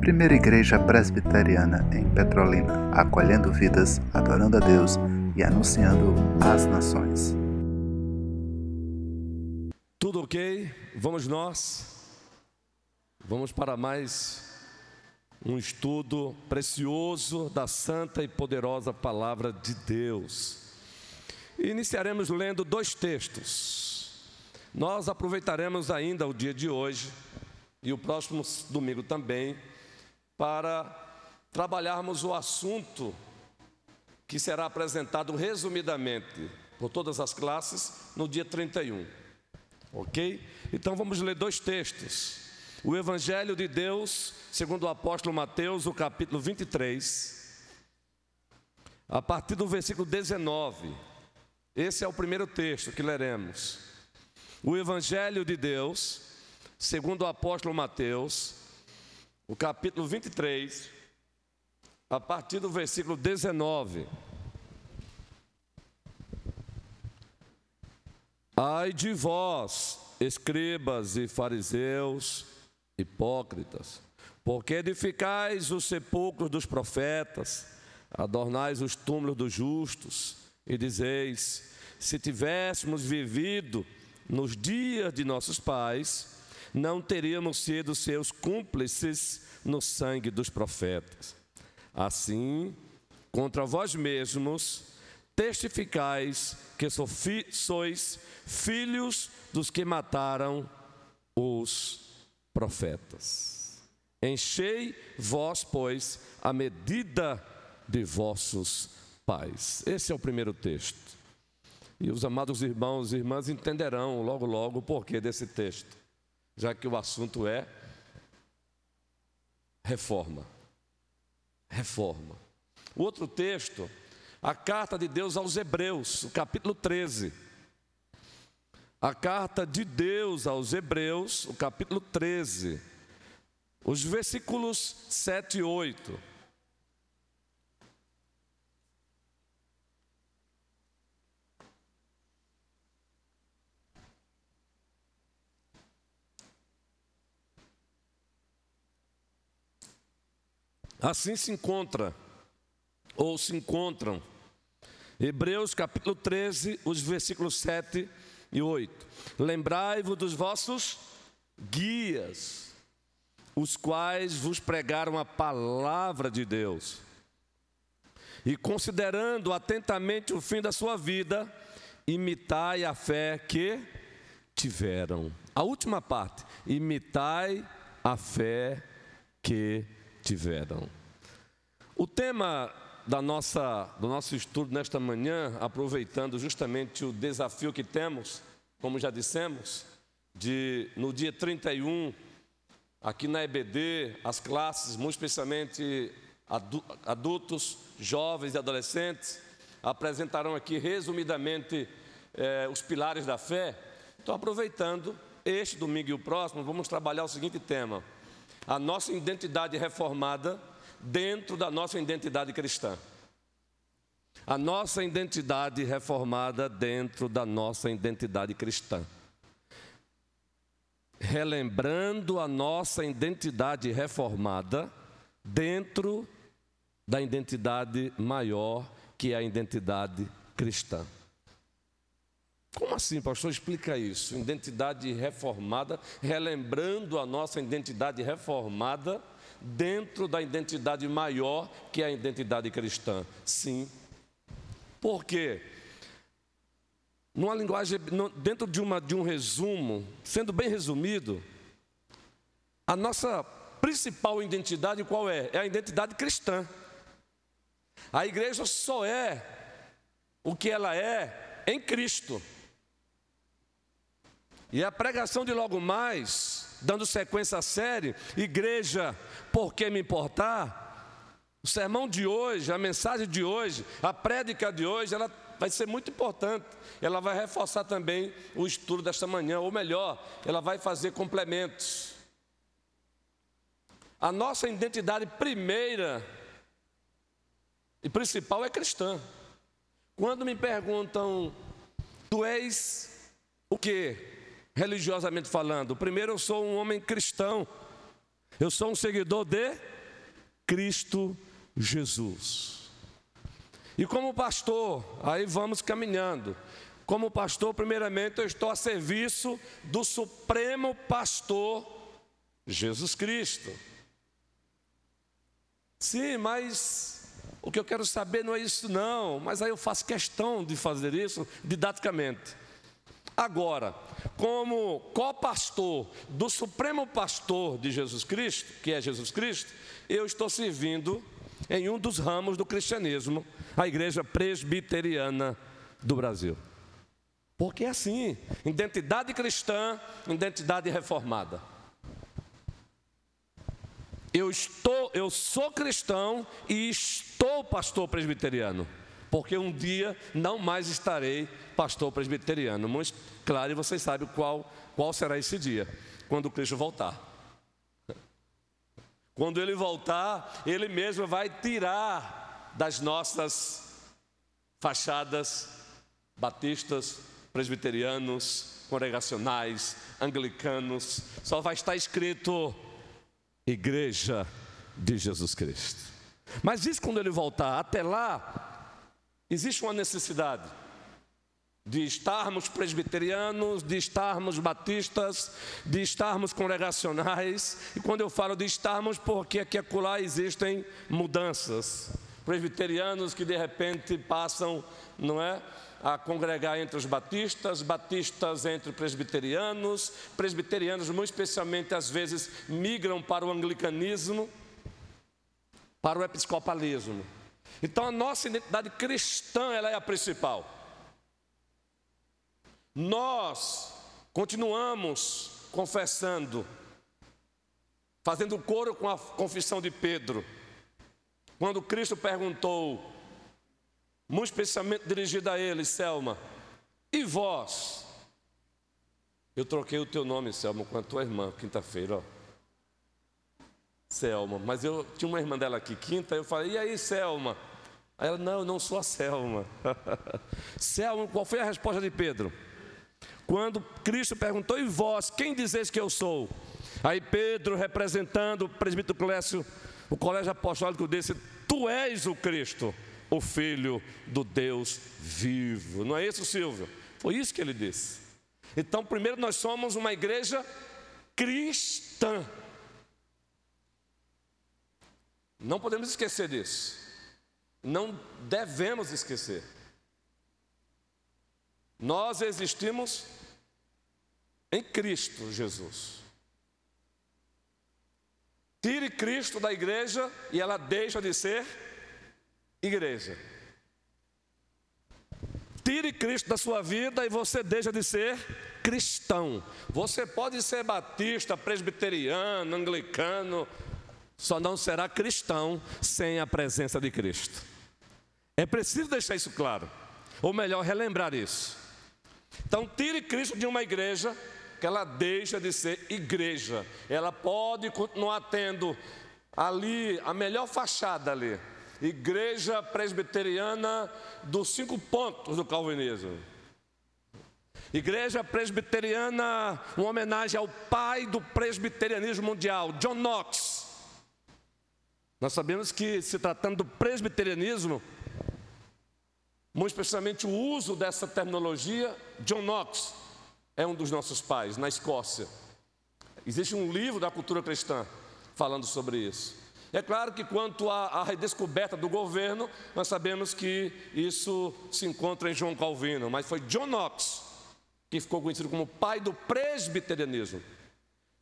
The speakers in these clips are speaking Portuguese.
Primeira Igreja Presbiteriana em Petrolina, acolhendo vidas, adorando a Deus e anunciando às nações. Tudo ok? Vamos nós? Vamos para mais um estudo precioso da santa e poderosa palavra de Deus. Iniciaremos lendo dois textos. Nós aproveitaremos ainda o dia de hoje e o próximo domingo também para trabalharmos o assunto que será apresentado resumidamente por todas as classes no dia 31. Ok? Então vamos ler dois textos. O Evangelho de Deus, segundo o apóstolo Mateus, o capítulo 23, a partir do versículo 19. Esse é o primeiro texto que leremos. O Evangelho de Deus, segundo o apóstolo Mateus, o capítulo 23, a partir do versículo 19. Ai de vós, escribas e fariseus, hipócritas, porque edificais os sepulcros dos profetas, adornais os túmulos dos justos, e dizeis: se tivéssemos vivido nos dias de nossos pais, não teríamos sido seus cúmplices no sangue dos profetas. Assim, contra vós mesmos, testificais que sois filhos dos que mataram os profetas. Enchei vós, pois, a medida de vossos pais. Esse é o primeiro texto. E os amados irmãos e irmãs entenderão logo, logo o porquê desse texto já que o assunto é reforma. Reforma. O outro texto, a carta de Deus aos Hebreus, o capítulo 13. A carta de Deus aos Hebreus, o capítulo 13, os versículos 7 e 8. Assim se encontra, ou se encontram, Hebreus capítulo 13, os versículos 7 e 8. Lembrai-vos dos vossos guias, os quais vos pregaram a palavra de Deus. E considerando atentamente o fim da sua vida, imitai a fé que tiveram. A última parte, imitai a fé que tiveram. O tema da nossa, do nosso estudo nesta manhã, aproveitando justamente o desafio que temos, como já dissemos, de no dia 31, aqui na EBD, as classes, muito especialmente adultos, jovens e adolescentes, apresentarão aqui resumidamente eh, os pilares da fé. Então, aproveitando este domingo e o próximo, vamos trabalhar o seguinte tema: a nossa identidade reformada dentro da nossa identidade cristã. A nossa identidade reformada dentro da nossa identidade cristã. Relembrando a nossa identidade reformada dentro da identidade maior que é a identidade cristã. Como assim, pastor? Explica isso. Identidade reformada, relembrando a nossa identidade reformada dentro da identidade maior que é a identidade cristã. Sim. Por quê? Numa linguagem, dentro de, uma, de um resumo, sendo bem resumido, a nossa principal identidade qual é? É a identidade cristã. A igreja só é o que ela é em Cristo. E a pregação de logo mais, dando sequência à série, Igreja, por que me importar? O sermão de hoje, a mensagem de hoje, a prédica de hoje, ela vai ser muito importante. Ela vai reforçar também o estudo desta manhã, ou melhor, ela vai fazer complementos. A nossa identidade primeira e principal é cristã. Quando me perguntam, tu és o quê? Religiosamente falando? Primeiro, eu sou um homem cristão. Eu sou um seguidor de Cristo Jesus. E como pastor, aí vamos caminhando. Como pastor, primeiramente, eu estou a serviço do Supremo Pastor Jesus Cristo. Sim, mas o que eu quero saber não é isso, não. Mas aí eu faço questão de fazer isso didaticamente. Agora, como co-pastor do Supremo Pastor de Jesus Cristo, que é Jesus Cristo, eu estou servindo em um dos ramos do cristianismo, a Igreja Presbiteriana do Brasil. Porque é assim: identidade cristã, identidade reformada. Eu estou, eu sou cristão e estou pastor presbiteriano, porque um dia não mais estarei pastor presbiteriano. Mas claro, e vocês sabem qual qual será esse dia, quando Cristo voltar. Quando ele voltar, ele mesmo vai tirar das nossas fachadas batistas, presbiterianos, congregacionais, anglicanos, só vai estar escrito Igreja de Jesus Cristo. Mas isso quando ele voltar, até lá, existe uma necessidade de estarmos presbiterianos, de estarmos batistas, de estarmos congregacionais. E quando eu falo de estarmos, porque aqui e acolá existem mudanças. Presbiterianos que de repente passam, não é? a congregar entre os batistas, batistas entre presbiterianos, presbiterianos, muito especialmente, às vezes migram para o anglicanismo, para o episcopalismo. Então, a nossa identidade cristã ela é a principal. Nós continuamos confessando, fazendo coro com a confissão de Pedro. Quando Cristo perguntou: muito especialmente dirigido a ele, Selma. E vós? Eu troquei o teu nome, Selma, com a tua irmã, quinta-feira, ó. Selma, mas eu tinha uma irmã dela aqui, quinta, eu falei, e aí, Selma? Aí ela, não, eu não sou a Selma. Selma, qual foi a resposta de Pedro? Quando Cristo perguntou, e vós, quem dizeis que eu sou? Aí Pedro, representando o presbítero Clécio, o colégio apostólico, disse: Tu és o Cristo o Filho do Deus vivo. Não é isso, Silvio? Foi isso que ele disse. Então, primeiro, nós somos uma igreja cristã. Não podemos esquecer disso. Não devemos esquecer. Nós existimos em Cristo Jesus. Tire Cristo da igreja e ela deixa de ser igreja. Tire Cristo da sua vida e você deixa de ser cristão. Você pode ser batista, presbiteriano, anglicano, só não será cristão sem a presença de Cristo. É preciso deixar isso claro, ou melhor, relembrar isso. Então, tire Cristo de uma igreja, que ela deixa de ser igreja. Ela pode continuar tendo ali a melhor fachada ali, Igreja Presbiteriana dos cinco pontos do Calvinismo. Igreja Presbiteriana, uma homenagem ao pai do presbiterianismo mundial, John Knox. Nós sabemos que, se tratando do presbiterianismo, muito especialmente o uso dessa terminologia, John Knox é um dos nossos pais, na Escócia. Existe um livro da cultura cristã falando sobre isso. É claro que quanto à, redescoberta do governo, nós sabemos que isso se encontra em João Calvino, mas foi John Knox que ficou conhecido como pai do presbiterianismo.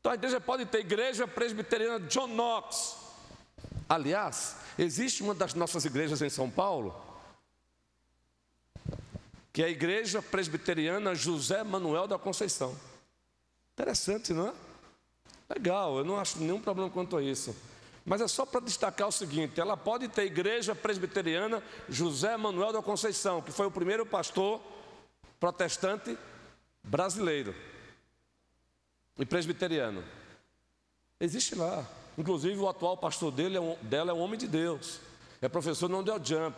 Então a igreja pode ter igreja presbiteriana John Knox. Aliás, existe uma das nossas igrejas em São Paulo, que é a igreja presbiteriana José Manuel da Conceição. Interessante, não é? Legal, eu não acho nenhum problema quanto a isso. Mas é só para destacar o seguinte: ela pode ter igreja presbiteriana José Manuel da Conceição, que foi o primeiro pastor protestante brasileiro e presbiteriano. Existe lá. Inclusive, o atual pastor dele é um, dela é um homem de Deus. É professor não deu jump.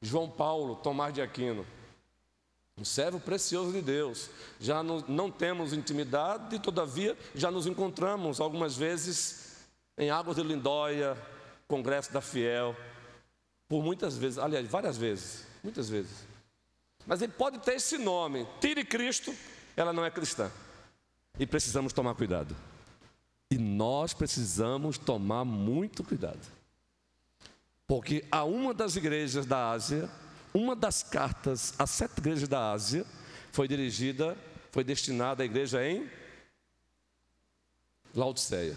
João Paulo Tomás de Aquino. um servo precioso de Deus. Já não, não temos intimidade, e todavia já nos encontramos algumas vezes em Águas de Lindóia, Congresso da Fiel, por muitas vezes, aliás, várias vezes, muitas vezes. Mas ele pode ter esse nome, tire Cristo, ela não é cristã. E precisamos tomar cuidado. E nós precisamos tomar muito cuidado. Porque a uma das igrejas da Ásia, uma das cartas às sete igrejas da Ásia foi dirigida, foi destinada à igreja em Laodiceia.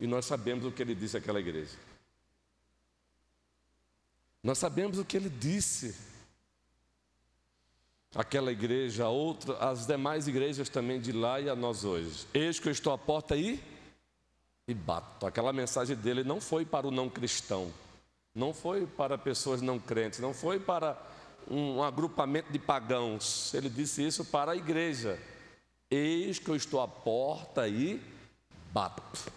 E nós sabemos o que ele disse àquela igreja. Nós sabemos o que ele disse àquela igreja, a outra, as demais igrejas também de lá e a nós hoje. Eis que eu estou à porta aí e bato. Aquela mensagem dele não foi para o não cristão, não foi para pessoas não crentes, não foi para um agrupamento de pagãos. Ele disse isso para a igreja. Eis que eu estou à porta e bato.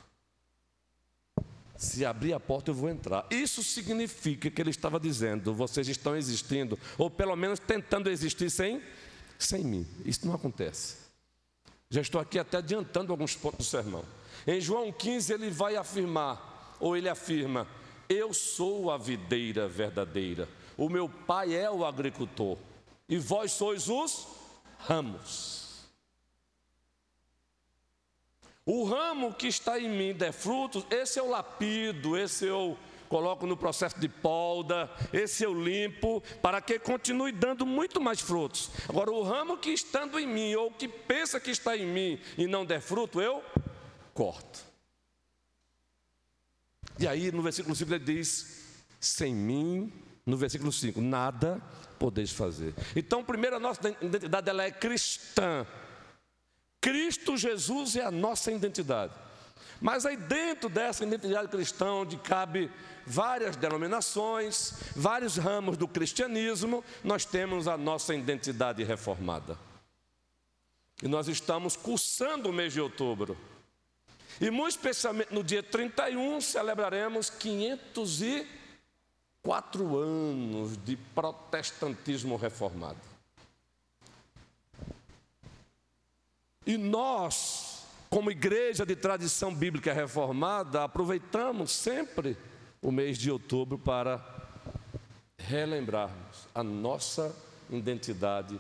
Se abrir a porta, eu vou entrar. Isso significa que ele estava dizendo: vocês estão existindo, ou pelo menos tentando existir sem, sem mim. Isso não acontece. Já estou aqui até adiantando alguns pontos do sermão. Em João 15, ele vai afirmar, ou ele afirma: Eu sou a videira verdadeira, o meu pai é o agricultor, e vós sois os ramos. O ramo que está em mim der frutos, esse eu lapido, esse eu coloco no processo de polda, esse eu limpo, para que continue dando muito mais frutos. Agora, o ramo que estando em mim, ou que pensa que está em mim e não der fruto, eu corto. E aí, no versículo 5, ele diz: Sem mim, no versículo 5, nada podeis fazer. Então, primeiro, a nossa identidade ela é cristã. Cristo Jesus é a nossa identidade. Mas aí dentro dessa identidade cristã, onde cabe várias denominações, vários ramos do cristianismo, nós temos a nossa identidade reformada. E nós estamos cursando o mês de outubro. E muito especialmente no dia 31 celebraremos 504 anos de protestantismo reformado. E nós, como igreja de tradição bíblica reformada, aproveitamos sempre o mês de outubro para relembrarmos a nossa identidade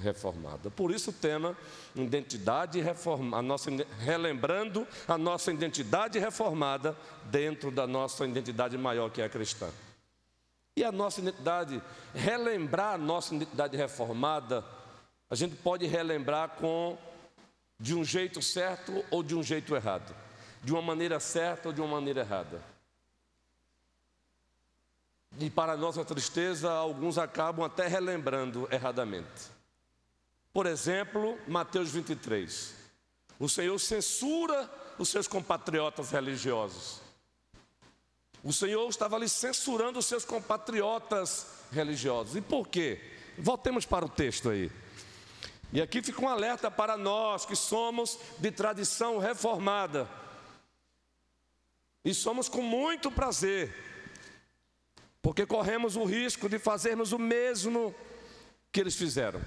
reformada. Por isso o tema identidade reformada, nossa relembrando a nossa identidade reformada dentro da nossa identidade maior que é a cristã. E a nossa identidade, relembrar a nossa identidade reformada, a gente pode relembrar com de um jeito certo ou de um jeito errado, de uma maneira certa ou de uma maneira errada. E para nossa tristeza, alguns acabam até relembrando erradamente. Por exemplo, Mateus 23. O Senhor censura os seus compatriotas religiosos. O Senhor estava ali censurando os seus compatriotas religiosos. E por quê? Voltemos para o texto aí. E aqui fica um alerta para nós que somos de tradição reformada. E somos com muito prazer, porque corremos o risco de fazermos o mesmo que eles fizeram.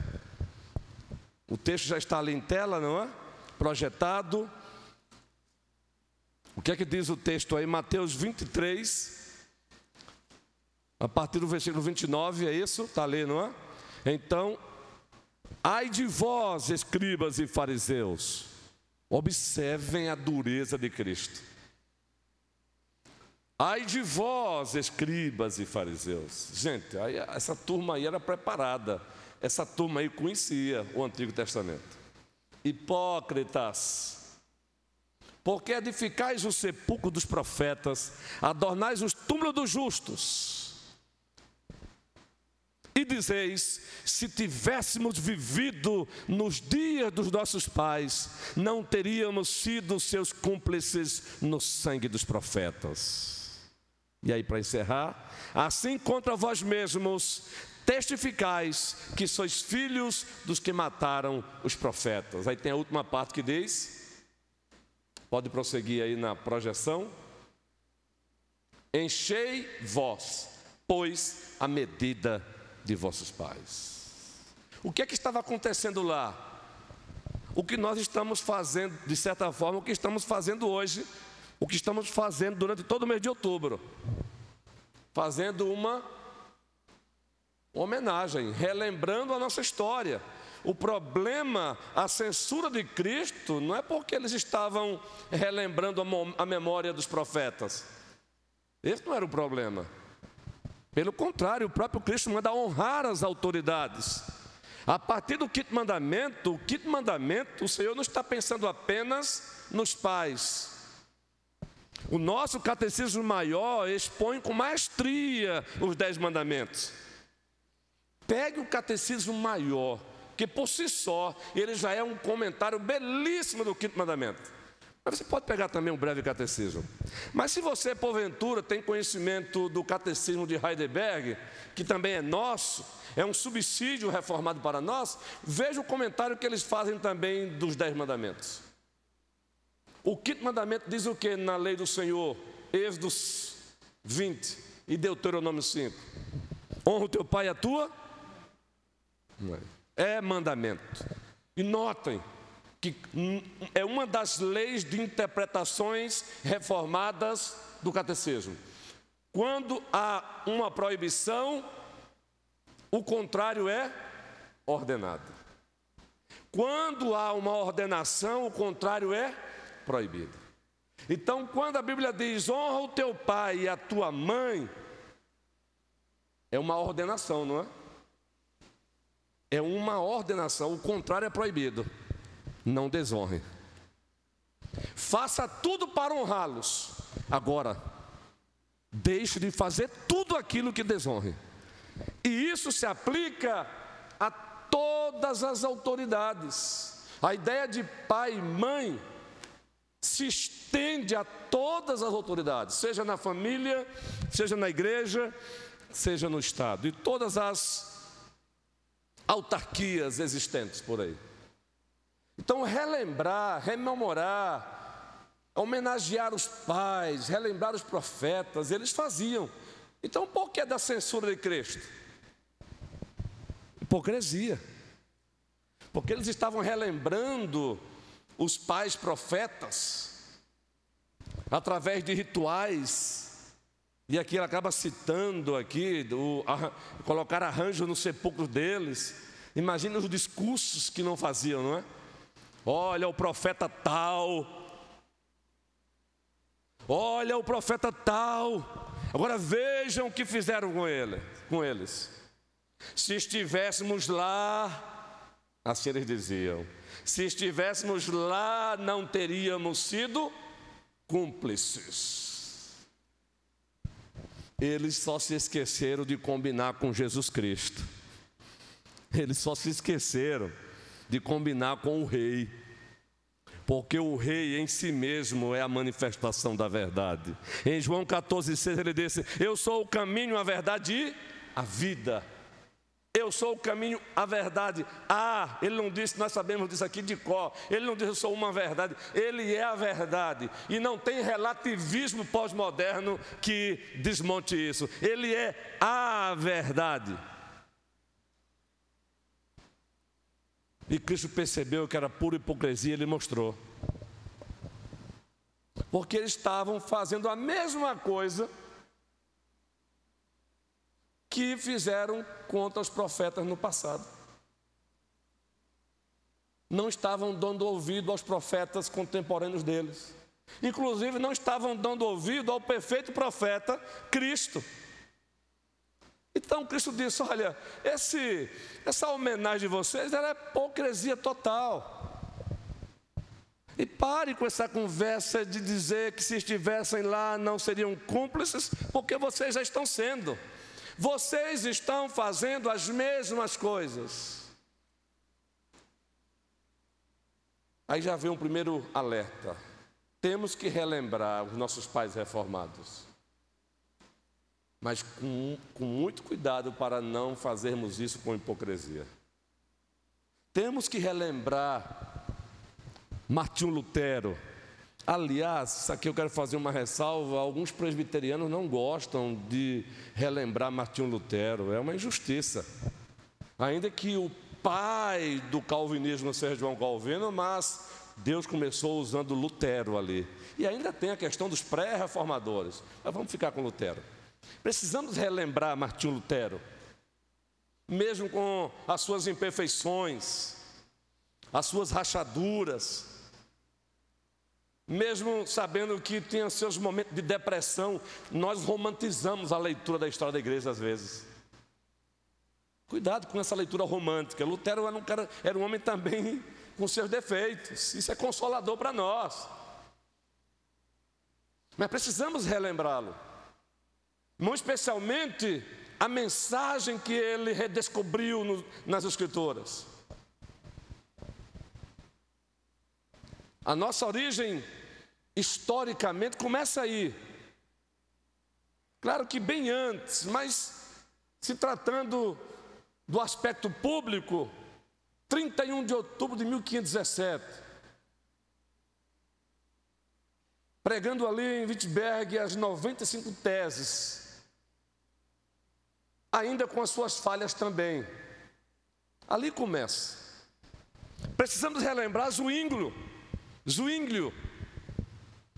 O texto já está ali em tela, não é? Projetado. O que é que diz o texto aí? Mateus 23, a partir do versículo 29, é isso? Está ali, não é? Então, Ai de vós, escribas e fariseus, observem a dureza de Cristo. Ai de vós, escribas e fariseus. Gente, aí, essa turma aí era preparada. Essa turma aí conhecia o Antigo Testamento. Hipócritas, porque edificais o sepulcro dos profetas, adornais os túmulos dos justos e dizeis: se tivéssemos vivido nos dias dos nossos pais, não teríamos sido seus cúmplices no sangue dos profetas. E aí, para encerrar, assim contra vós mesmos testificais que sois filhos dos que mataram os profetas. Aí tem a última parte que diz: pode prosseguir aí na projeção. Enchei vós, pois, a medida vossos pais. O que é que estava acontecendo lá? O que nós estamos fazendo, de certa forma, o que estamos fazendo hoje, o que estamos fazendo durante todo o mês de outubro. Fazendo uma homenagem, relembrando a nossa história. O problema, a censura de Cristo, não é porque eles estavam relembrando a memória dos profetas. Esse não era o problema. Pelo contrário, o próprio Cristo manda honrar as autoridades. A partir do quinto mandamento, o quinto mandamento, o Senhor não está pensando apenas nos pais. O nosso catecismo maior expõe com maestria os dez mandamentos. Pegue o catecismo maior, que por si só ele já é um comentário belíssimo do quinto mandamento. Mas você pode pegar também um breve catecismo. Mas se você, porventura, tem conhecimento do catecismo de Heidelberg, que também é nosso, é um subsídio reformado para nós, veja o comentário que eles fazem também dos Dez Mandamentos. O quinto mandamento diz o que na lei do Senhor? Êxodo 20 e Deuteronômio 5. Honra o teu pai e a tua? É mandamento. E notem, que é uma das leis de interpretações reformadas do catecismo. Quando há uma proibição, o contrário é ordenado. Quando há uma ordenação, o contrário é proibido. Então, quando a Bíblia diz honra o teu pai e a tua mãe, é uma ordenação, não é? É uma ordenação, o contrário é proibido não desonre. Faça tudo para honrá-los. Agora, deixe de fazer tudo aquilo que desonre. E isso se aplica a todas as autoridades. A ideia de pai e mãe se estende a todas as autoridades, seja na família, seja na igreja, seja no Estado, e todas as autarquias existentes por aí. Então, relembrar, rememorar, homenagear os pais, relembrar os profetas, eles faziam. Então, por que da censura de Cristo? Hipocrisia. Porque eles estavam relembrando os pais profetas através de rituais. E aqui ele acaba citando aqui, a, colocar arranjo no sepulcro deles. Imagina os discursos que não faziam, não é? Olha o profeta tal. Olha o profeta tal. Agora vejam o que fizeram com ele, com eles. Se estivéssemos lá, assim eles diziam, se estivéssemos lá, não teríamos sido cúmplices. Eles só se esqueceram de combinar com Jesus Cristo. Eles só se esqueceram de combinar com o rei. Porque o rei em si mesmo é a manifestação da verdade. Em João 14,6 ele disse: Eu sou o caminho, a verdade e a vida. Eu sou o caminho, a verdade. Ah, ele não disse, nós sabemos disso aqui de có. Ele não disse, eu sou uma verdade. Ele é a verdade. E não tem relativismo pós-moderno que desmonte isso. Ele é a verdade. E Cristo percebeu que era pura hipocrisia, ele mostrou. Porque eles estavam fazendo a mesma coisa que fizeram contra os profetas no passado. Não estavam dando ouvido aos profetas contemporâneos deles. Inclusive, não estavam dando ouvido ao perfeito profeta Cristo. Então Cristo disse: Olha, esse, essa homenagem de vocês é hipocrisia total. E pare com essa conversa de dizer que se estivessem lá não seriam cúmplices, porque vocês já estão sendo. Vocês estão fazendo as mesmas coisas. Aí já vem um primeiro alerta. Temos que relembrar os nossos pais reformados mas com, com muito cuidado para não fazermos isso com hipocrisia. Temos que relembrar Martinho Lutero, Aliás, aqui eu quero fazer uma ressalva: alguns presbiterianos não gostam de relembrar Martinho Lutero, é uma injustiça. Ainda que o pai do calvinismo seja João Calvino, mas Deus começou usando Lutero ali. E ainda tem a questão dos pré-reformadores. Mas vamos ficar com Lutero. Precisamos relembrar Martinho Lutero, mesmo com as suas imperfeições, as suas rachaduras, mesmo sabendo que tinha seus momentos de depressão, nós romantizamos a leitura da história da igreja às vezes. Cuidado com essa leitura romântica. Lutero era um, cara, era um homem também com seus defeitos. Isso é consolador para nós. Mas precisamos relembrá-lo. Muito especialmente a mensagem que ele redescobriu no, nas Escrituras. A nossa origem, historicamente, começa aí. Claro que bem antes, mas se tratando do aspecto público, 31 de outubro de 1517. Pregando ali em Wittenberg as 95 teses, ainda com as suas falhas também. Ali começa. Precisamos relembrar Zwinglio, Zwinglio,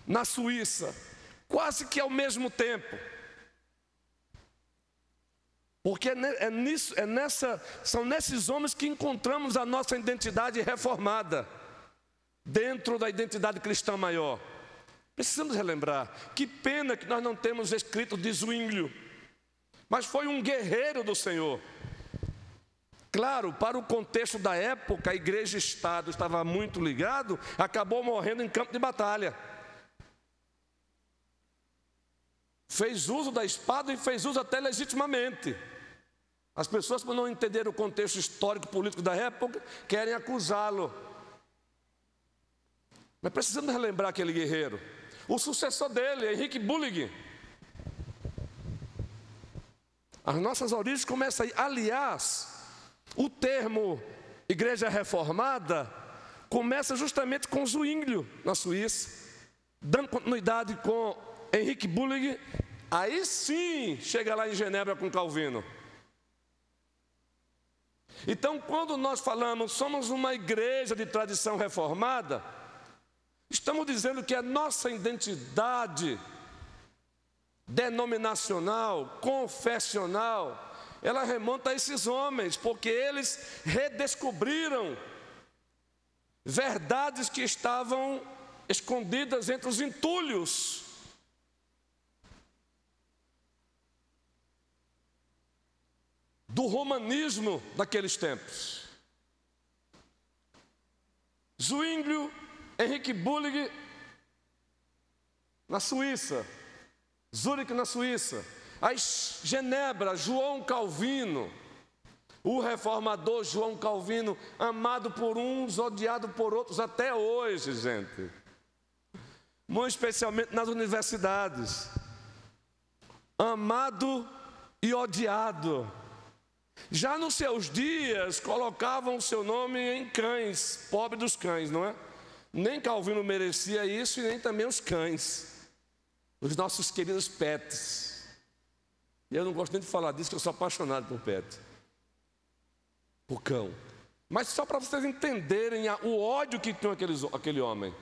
na Suíça, quase que ao mesmo tempo. Porque é, é, nisso, é nessa, são nesses homens que encontramos a nossa identidade reformada, dentro da identidade cristã maior. Precisamos relembrar, que pena que nós não temos escrito de Zwinglio, mas foi um guerreiro do Senhor. Claro, para o contexto da época, a igreja e Estado estava muito ligado, acabou morrendo em campo de batalha. Fez uso da espada e fez uso até legitimamente. As pessoas, por não entender o contexto histórico político da época, querem acusá-lo. Mas precisamos relembrar aquele guerreiro. O sucessor dele, Henrique Bullig. As nossas origens começam aí. Aliás, o termo Igreja Reformada começa justamente com Zwinglio, na Suíça, dando continuidade com Henrique Bullig. Aí sim chega lá em Genebra com Calvino. Então, quando nós falamos somos uma igreja de tradição reformada, estamos dizendo que a nossa identidade denominacional, confessional, ela remonta a esses homens, porque eles redescobriram verdades que estavam escondidas entre os entulhos do romanismo daqueles tempos. Zwinglio, Henrique Bullig, na Suíça, Zurich, na Suíça, as Genebra, João Calvino, o reformador João Calvino, amado por uns, odiado por outros até hoje, gente. Muito especialmente nas universidades. Amado e odiado. Já nos seus dias, colocavam o seu nome em cães, pobre dos cães, não é? Nem Calvino merecia isso e nem também os cães, os nossos queridos pets. Eu não gosto nem de falar disso, que eu sou apaixonado por pet, por cão. Mas só para vocês entenderem o ódio que tinha aquele, aquele homem.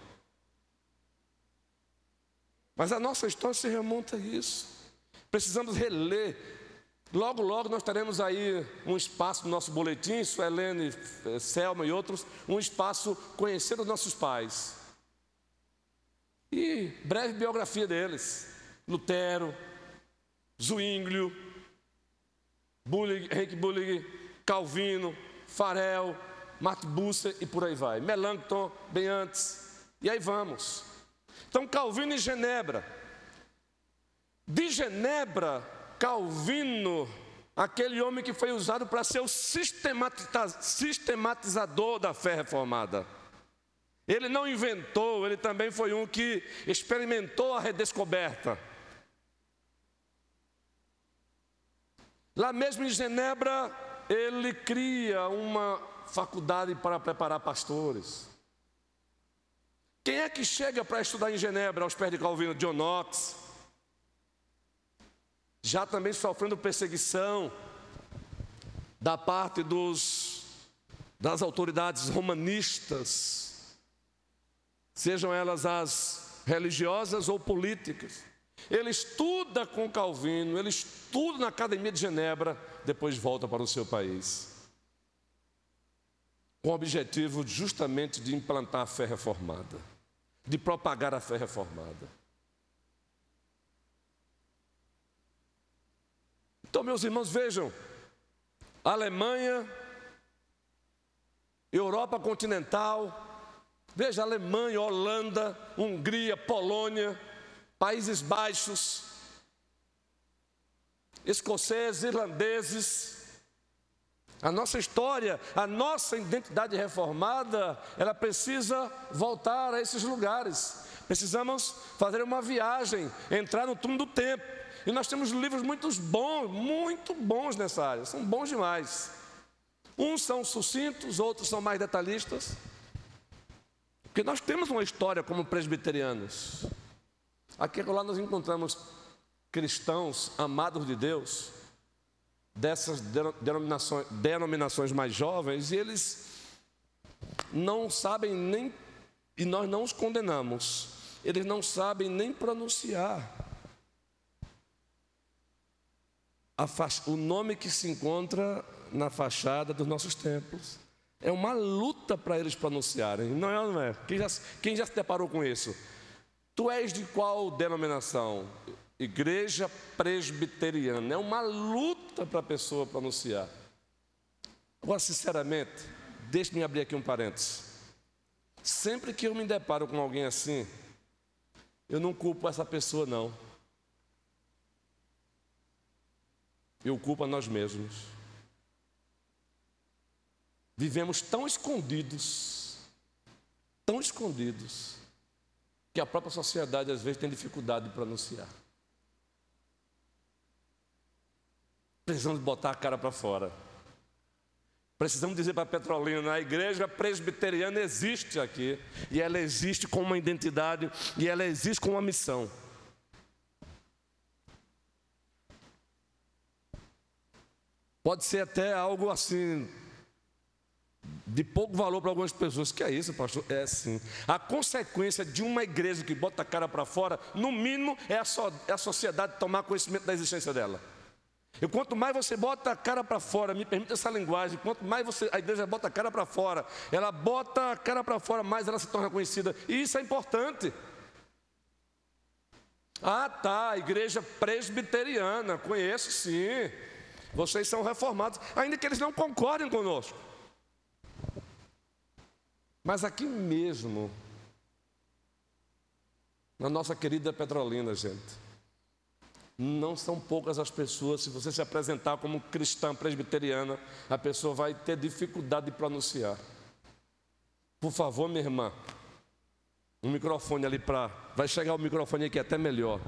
Mas a nossa história se remonta a isso. Precisamos reler Logo, logo nós teremos aí um espaço no nosso boletim, Suelene, eh, Selma e outros, um espaço conhecer os nossos pais. E breve biografia deles. Lutero, Bullig, Henrique Bullig, Calvino, Farel, Martin Busser e por aí vai. Melanchthon, bem antes. E aí vamos. Então, Calvino e Genebra. De Genebra Calvino, aquele homem que foi usado para ser o sistematizador da fé reformada. Ele não inventou, ele também foi um que experimentou a redescoberta. Lá mesmo em Genebra, ele cria uma faculdade para preparar pastores. Quem é que chega para estudar em Genebra aos pés de Calvino? John Knox. Já também sofrendo perseguição da parte dos, das autoridades romanistas, sejam elas as religiosas ou políticas. Ele estuda com Calvino, ele estuda na Academia de Genebra, depois volta para o seu país. Com o objetivo justamente de implantar a fé reformada, de propagar a fé reformada. Então, meus irmãos, vejam, Alemanha, Europa continental, veja Alemanha, Holanda, Hungria, Polônia, Países Baixos, escoceses, irlandeses. A nossa história, a nossa identidade reformada, ela precisa voltar a esses lugares. Precisamos fazer uma viagem, entrar no túmulo do tempo. E nós temos livros muito bons, muito bons nessa área, são bons demais. Uns são sucintos, outros são mais detalhistas. Porque nós temos uma história como presbiterianos. Aqui lá nós encontramos cristãos amados de Deus, dessas denominações, denominações mais jovens, e eles não sabem nem, e nós não os condenamos, eles não sabem nem pronunciar o nome que se encontra na fachada dos nossos templos. É uma luta para eles pronunciarem, não é? Não é? Quem, já, quem já se deparou com isso? Tu és de qual denominação? Igreja presbiteriana. É uma luta para a pessoa pronunciar. Agora, sinceramente, deixe-me abrir aqui um parênteses. Sempre que eu me deparo com alguém assim, eu não culpo essa pessoa, não. Eu culpo a nós mesmos. Vivemos tão escondidos, tão escondidos, que a própria sociedade às vezes tem dificuldade de pronunciar. Precisamos botar a cara para fora. Precisamos dizer para a Petrolina, a igreja presbiteriana existe aqui, e ela existe com uma identidade, e ela existe com uma missão. Pode ser até algo assim, de pouco valor para algumas pessoas. Que é isso, pastor? É sim. A consequência de uma igreja que bota a cara para fora, no mínimo, é a, so, é a sociedade tomar conhecimento da existência dela. E quanto mais você bota a cara para fora, me permita essa linguagem, quanto mais você, a igreja bota a cara para fora, ela bota a cara para fora, mais ela se torna conhecida. E isso é importante. Ah, tá, igreja presbiteriana, conheço sim. Vocês são reformados, ainda que eles não concordem conosco. Mas aqui mesmo, na nossa querida Petrolina, gente, não são poucas as pessoas, se você se apresentar como cristã presbiteriana, a pessoa vai ter dificuldade de pronunciar. Por favor, minha irmã, um microfone ali para. Vai chegar o microfone aqui até melhor.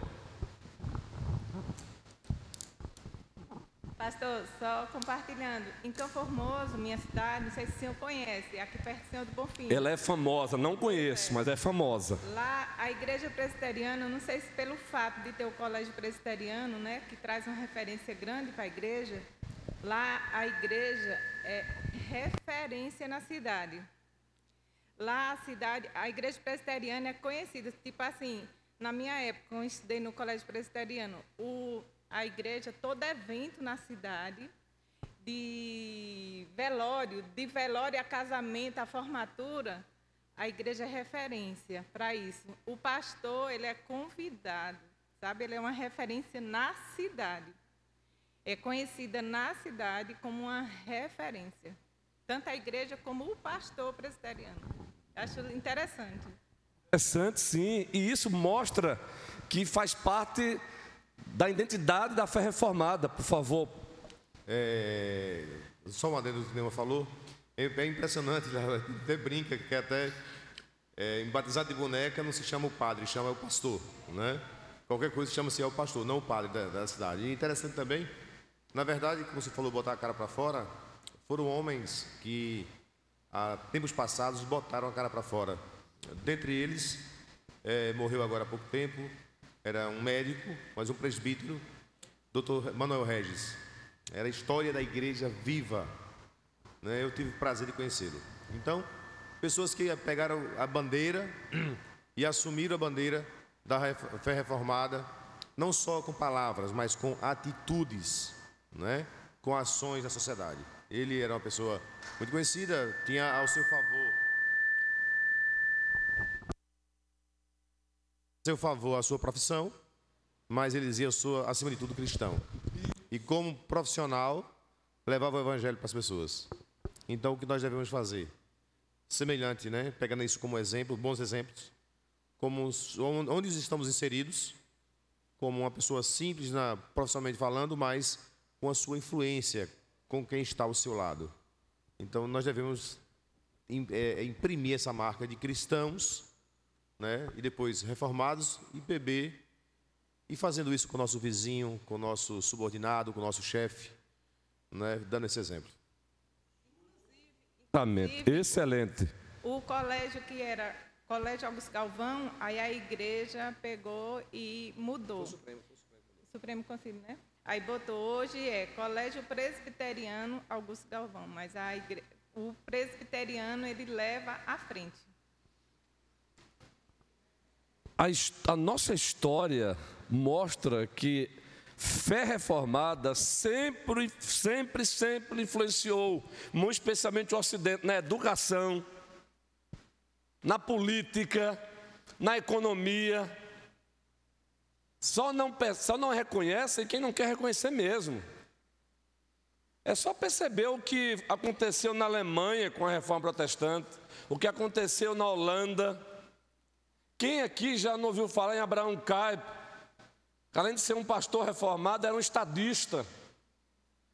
Pastor, só compartilhando. Em Cão Formoso, minha cidade, não sei se o senhor conhece, aqui perto do Senhor do Bonfim. Ela é famosa, não conheço, mas é famosa. Lá, a igreja presbiteriana, não sei se pelo fato de ter o colégio presbiteriano, né, que traz uma referência grande para a igreja, lá a igreja é referência na cidade. Lá a cidade, a igreja presbiteriana é conhecida, tipo assim, na minha época, eu estudei no colégio presbiteriano, o a igreja, todo evento na cidade, de velório, de velório a casamento, a formatura, a igreja é referência para isso. O pastor, ele é convidado, sabe? Ele é uma referência na cidade. É conhecida na cidade como uma referência. Tanto a igreja como o pastor presbiteriano. Acho interessante. Interessante, sim. E isso mostra que faz parte da identidade da fé reformada, por favor. É, só uma adendo do que o Neuma falou. É, é impressionante, até brinca que até é, em batizado de boneca não se chama o padre, chama o pastor, né? Qualquer coisa chama-se é o pastor, não o padre da, da cidade. E interessante também, na verdade, como você falou, botar a cara para fora, foram homens que, há tempos passados, botaram a cara para fora. Dentre eles, é, morreu agora há pouco tempo, era um médico, mas um presbítero, Dr. Manuel Regis. Era a história da igreja viva. Né? Eu tive o prazer de conhecê-lo. Então, pessoas que pegaram a bandeira e assumiram a bandeira da fé reformada, não só com palavras, mas com atitudes, né? com ações na sociedade. Ele era uma pessoa muito conhecida, tinha ao seu favor seu favor a sua profissão, mas ele dizia: sou, acima de tudo, cristão. E como profissional, levava o evangelho para as pessoas. Então, o que nós devemos fazer? Semelhante, né? Pegando isso como exemplo, bons exemplos, como onde estamos inseridos, como uma pessoa simples, na, profissionalmente falando, mas com a sua influência, com quem está ao seu lado. Então, nós devemos é, imprimir essa marca de cristãos né? e depois reformados, IPB, e fazendo isso com o nosso vizinho, com o nosso subordinado, com o nosso chefe, né? dando esse exemplo. Exatamente, excelente. O colégio que era Colégio Augusto Galvão, aí a igreja pegou e mudou. O Supremo, o Supremo. Supremo Conselho, né? Aí botou hoje é Colégio Presbiteriano Augusto Galvão, mas a igre... o presbiteriano ele leva à frente a, a nossa história mostra que fé reformada sempre, sempre, sempre influenciou, muito especialmente o Ocidente, na educação, na política, na economia. Só não, só não reconhece quem não quer reconhecer mesmo. É só perceber o que aconteceu na Alemanha com a reforma protestante, o que aconteceu na Holanda, quem aqui já não ouviu falar em Abraão Kuyper? Além de ser um pastor reformado, era um estadista.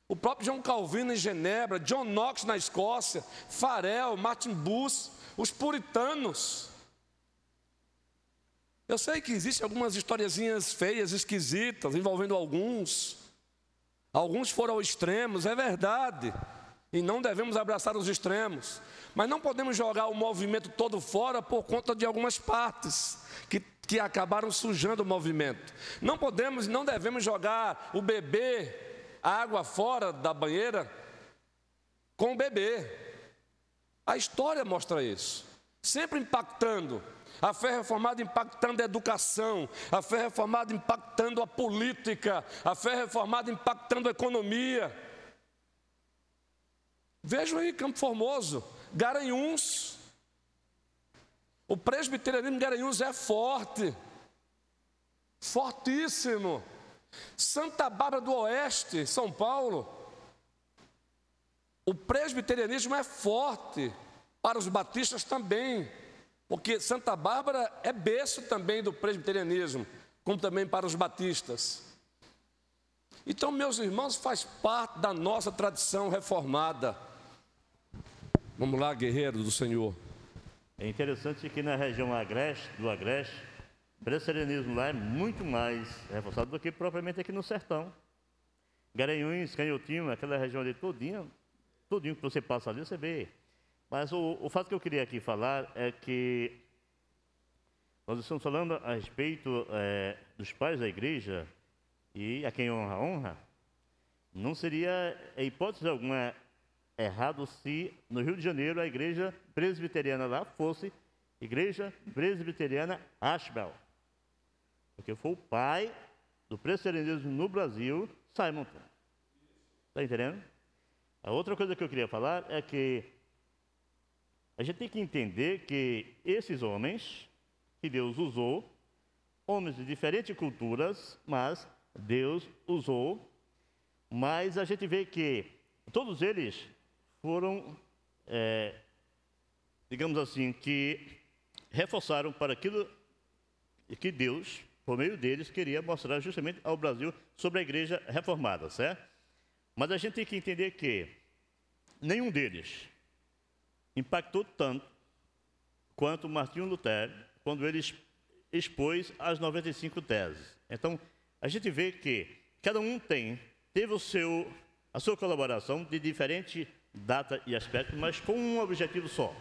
O próprio John Calvino em Genebra, John Knox na Escócia, Farel, Martin Bus, os puritanos. Eu sei que existem algumas historiazinhas feias, esquisitas, envolvendo alguns. Alguns foram ao extremos, é verdade. E não devemos abraçar os extremos. Mas não podemos jogar o movimento todo fora por conta de algumas partes que, que acabaram sujando o movimento. Não podemos não devemos jogar o bebê, a água fora da banheira com o bebê. A história mostra isso. Sempre impactando. A fé reformada impactando a educação, a fé reformada impactando a política, a fé reformada impactando a economia. Vejam aí Campo Formoso, Garanhuns. O presbiterianismo de Garanhuns é forte, fortíssimo. Santa Bárbara do Oeste, São Paulo. O presbiterianismo é forte, para os batistas também, porque Santa Bárbara é berço também do presbiterianismo, como também para os batistas. Então, meus irmãos, faz parte da nossa tradição reformada Vamos lá, guerreiro do Senhor. É interessante que na região agreste, do Agreste, o presbiterianismo lá é muito mais reforçado do que propriamente aqui no sertão. Garanhuns, Canhotinho, aquela região ali todinha, todinho que você passa ali, você vê. Mas o, o fato que eu queria aqui falar é que nós estamos falando a respeito é, dos pais da igreja e a quem honra, honra. Não seria, em hipótese alguma, errado se no Rio de Janeiro a igreja presbiteriana lá fosse Igreja Presbiteriana Ashbel. Porque foi o pai do presbiterianismo no Brasil, Simon. Está entendendo? A outra coisa que eu queria falar é que a gente tem que entender que esses homens que Deus usou, homens de diferentes culturas, mas Deus usou, mas a gente vê que todos eles foram, é, digamos assim, que reforçaram para aquilo que Deus, por meio deles, queria mostrar justamente ao Brasil sobre a igreja reformada, certo? Mas a gente tem que entender que nenhum deles impactou tanto quanto Martinho Lutero quando ele expôs as 95 teses. Então, a gente vê que cada um tem, teve o seu, a sua colaboração de diferente data e aspecto, mas com um objetivo só: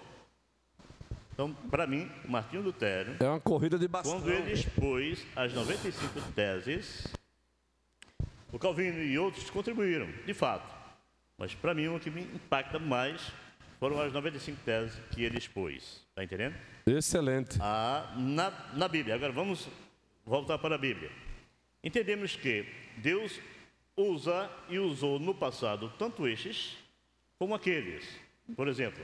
Então, para mim, Martinho Lutero, É uma corrida de bastão. quando ele expôs as 95 teses, o Calvino e outros contribuíram, de fato. Mas para mim, o que me impacta mais foram as 95 teses que ele expôs. Está entendendo? Excelente. Ah, na, na Bíblia. Agora vamos voltar para a Bíblia. Entendemos que Deus usa e usou no passado tanto estes como aqueles. Por exemplo,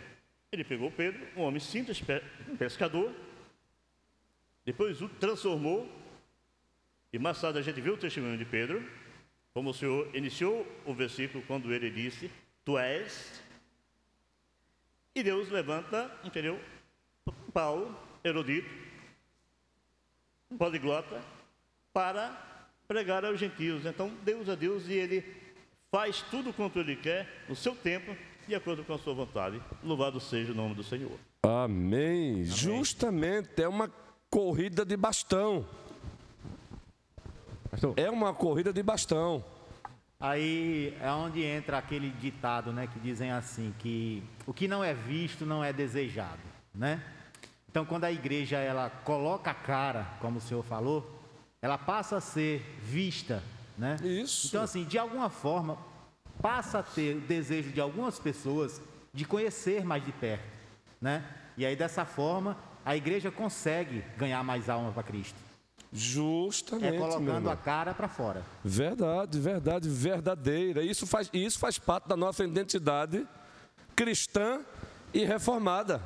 ele pegou Pedro, um homem simples, pe- pescador, depois o transformou, e mais tarde a gente viu o testemunho de Pedro, como o Senhor iniciou o versículo quando ele disse: Tu és. E Deus levanta, entendeu? Paulo, erudito, poliglota, para pregar aos gentios. Então, Deus é Deus e Ele faz tudo quanto Ele quer, no seu tempo, de acordo com a sua vontade. Louvado seja o nome do Senhor. Amém. Justamente, é uma corrida de bastão. Pastor, É uma corrida de bastão. aí é onde entra aquele ditado, né, que dizem assim, que o que não é visto não é desejado, né? Então, quando a igreja ela coloca a cara, como o senhor falou, ela passa a ser vista, né? Isso. Então, assim, de alguma forma, passa a ter o desejo de algumas pessoas de conhecer mais de perto, né? E aí, dessa forma, a igreja consegue ganhar mais alma para Cristo. Justamente. É colocando a cara para fora. Verdade, verdade, verdadeira. Isso faz, isso faz parte da nossa identidade cristã e reformada.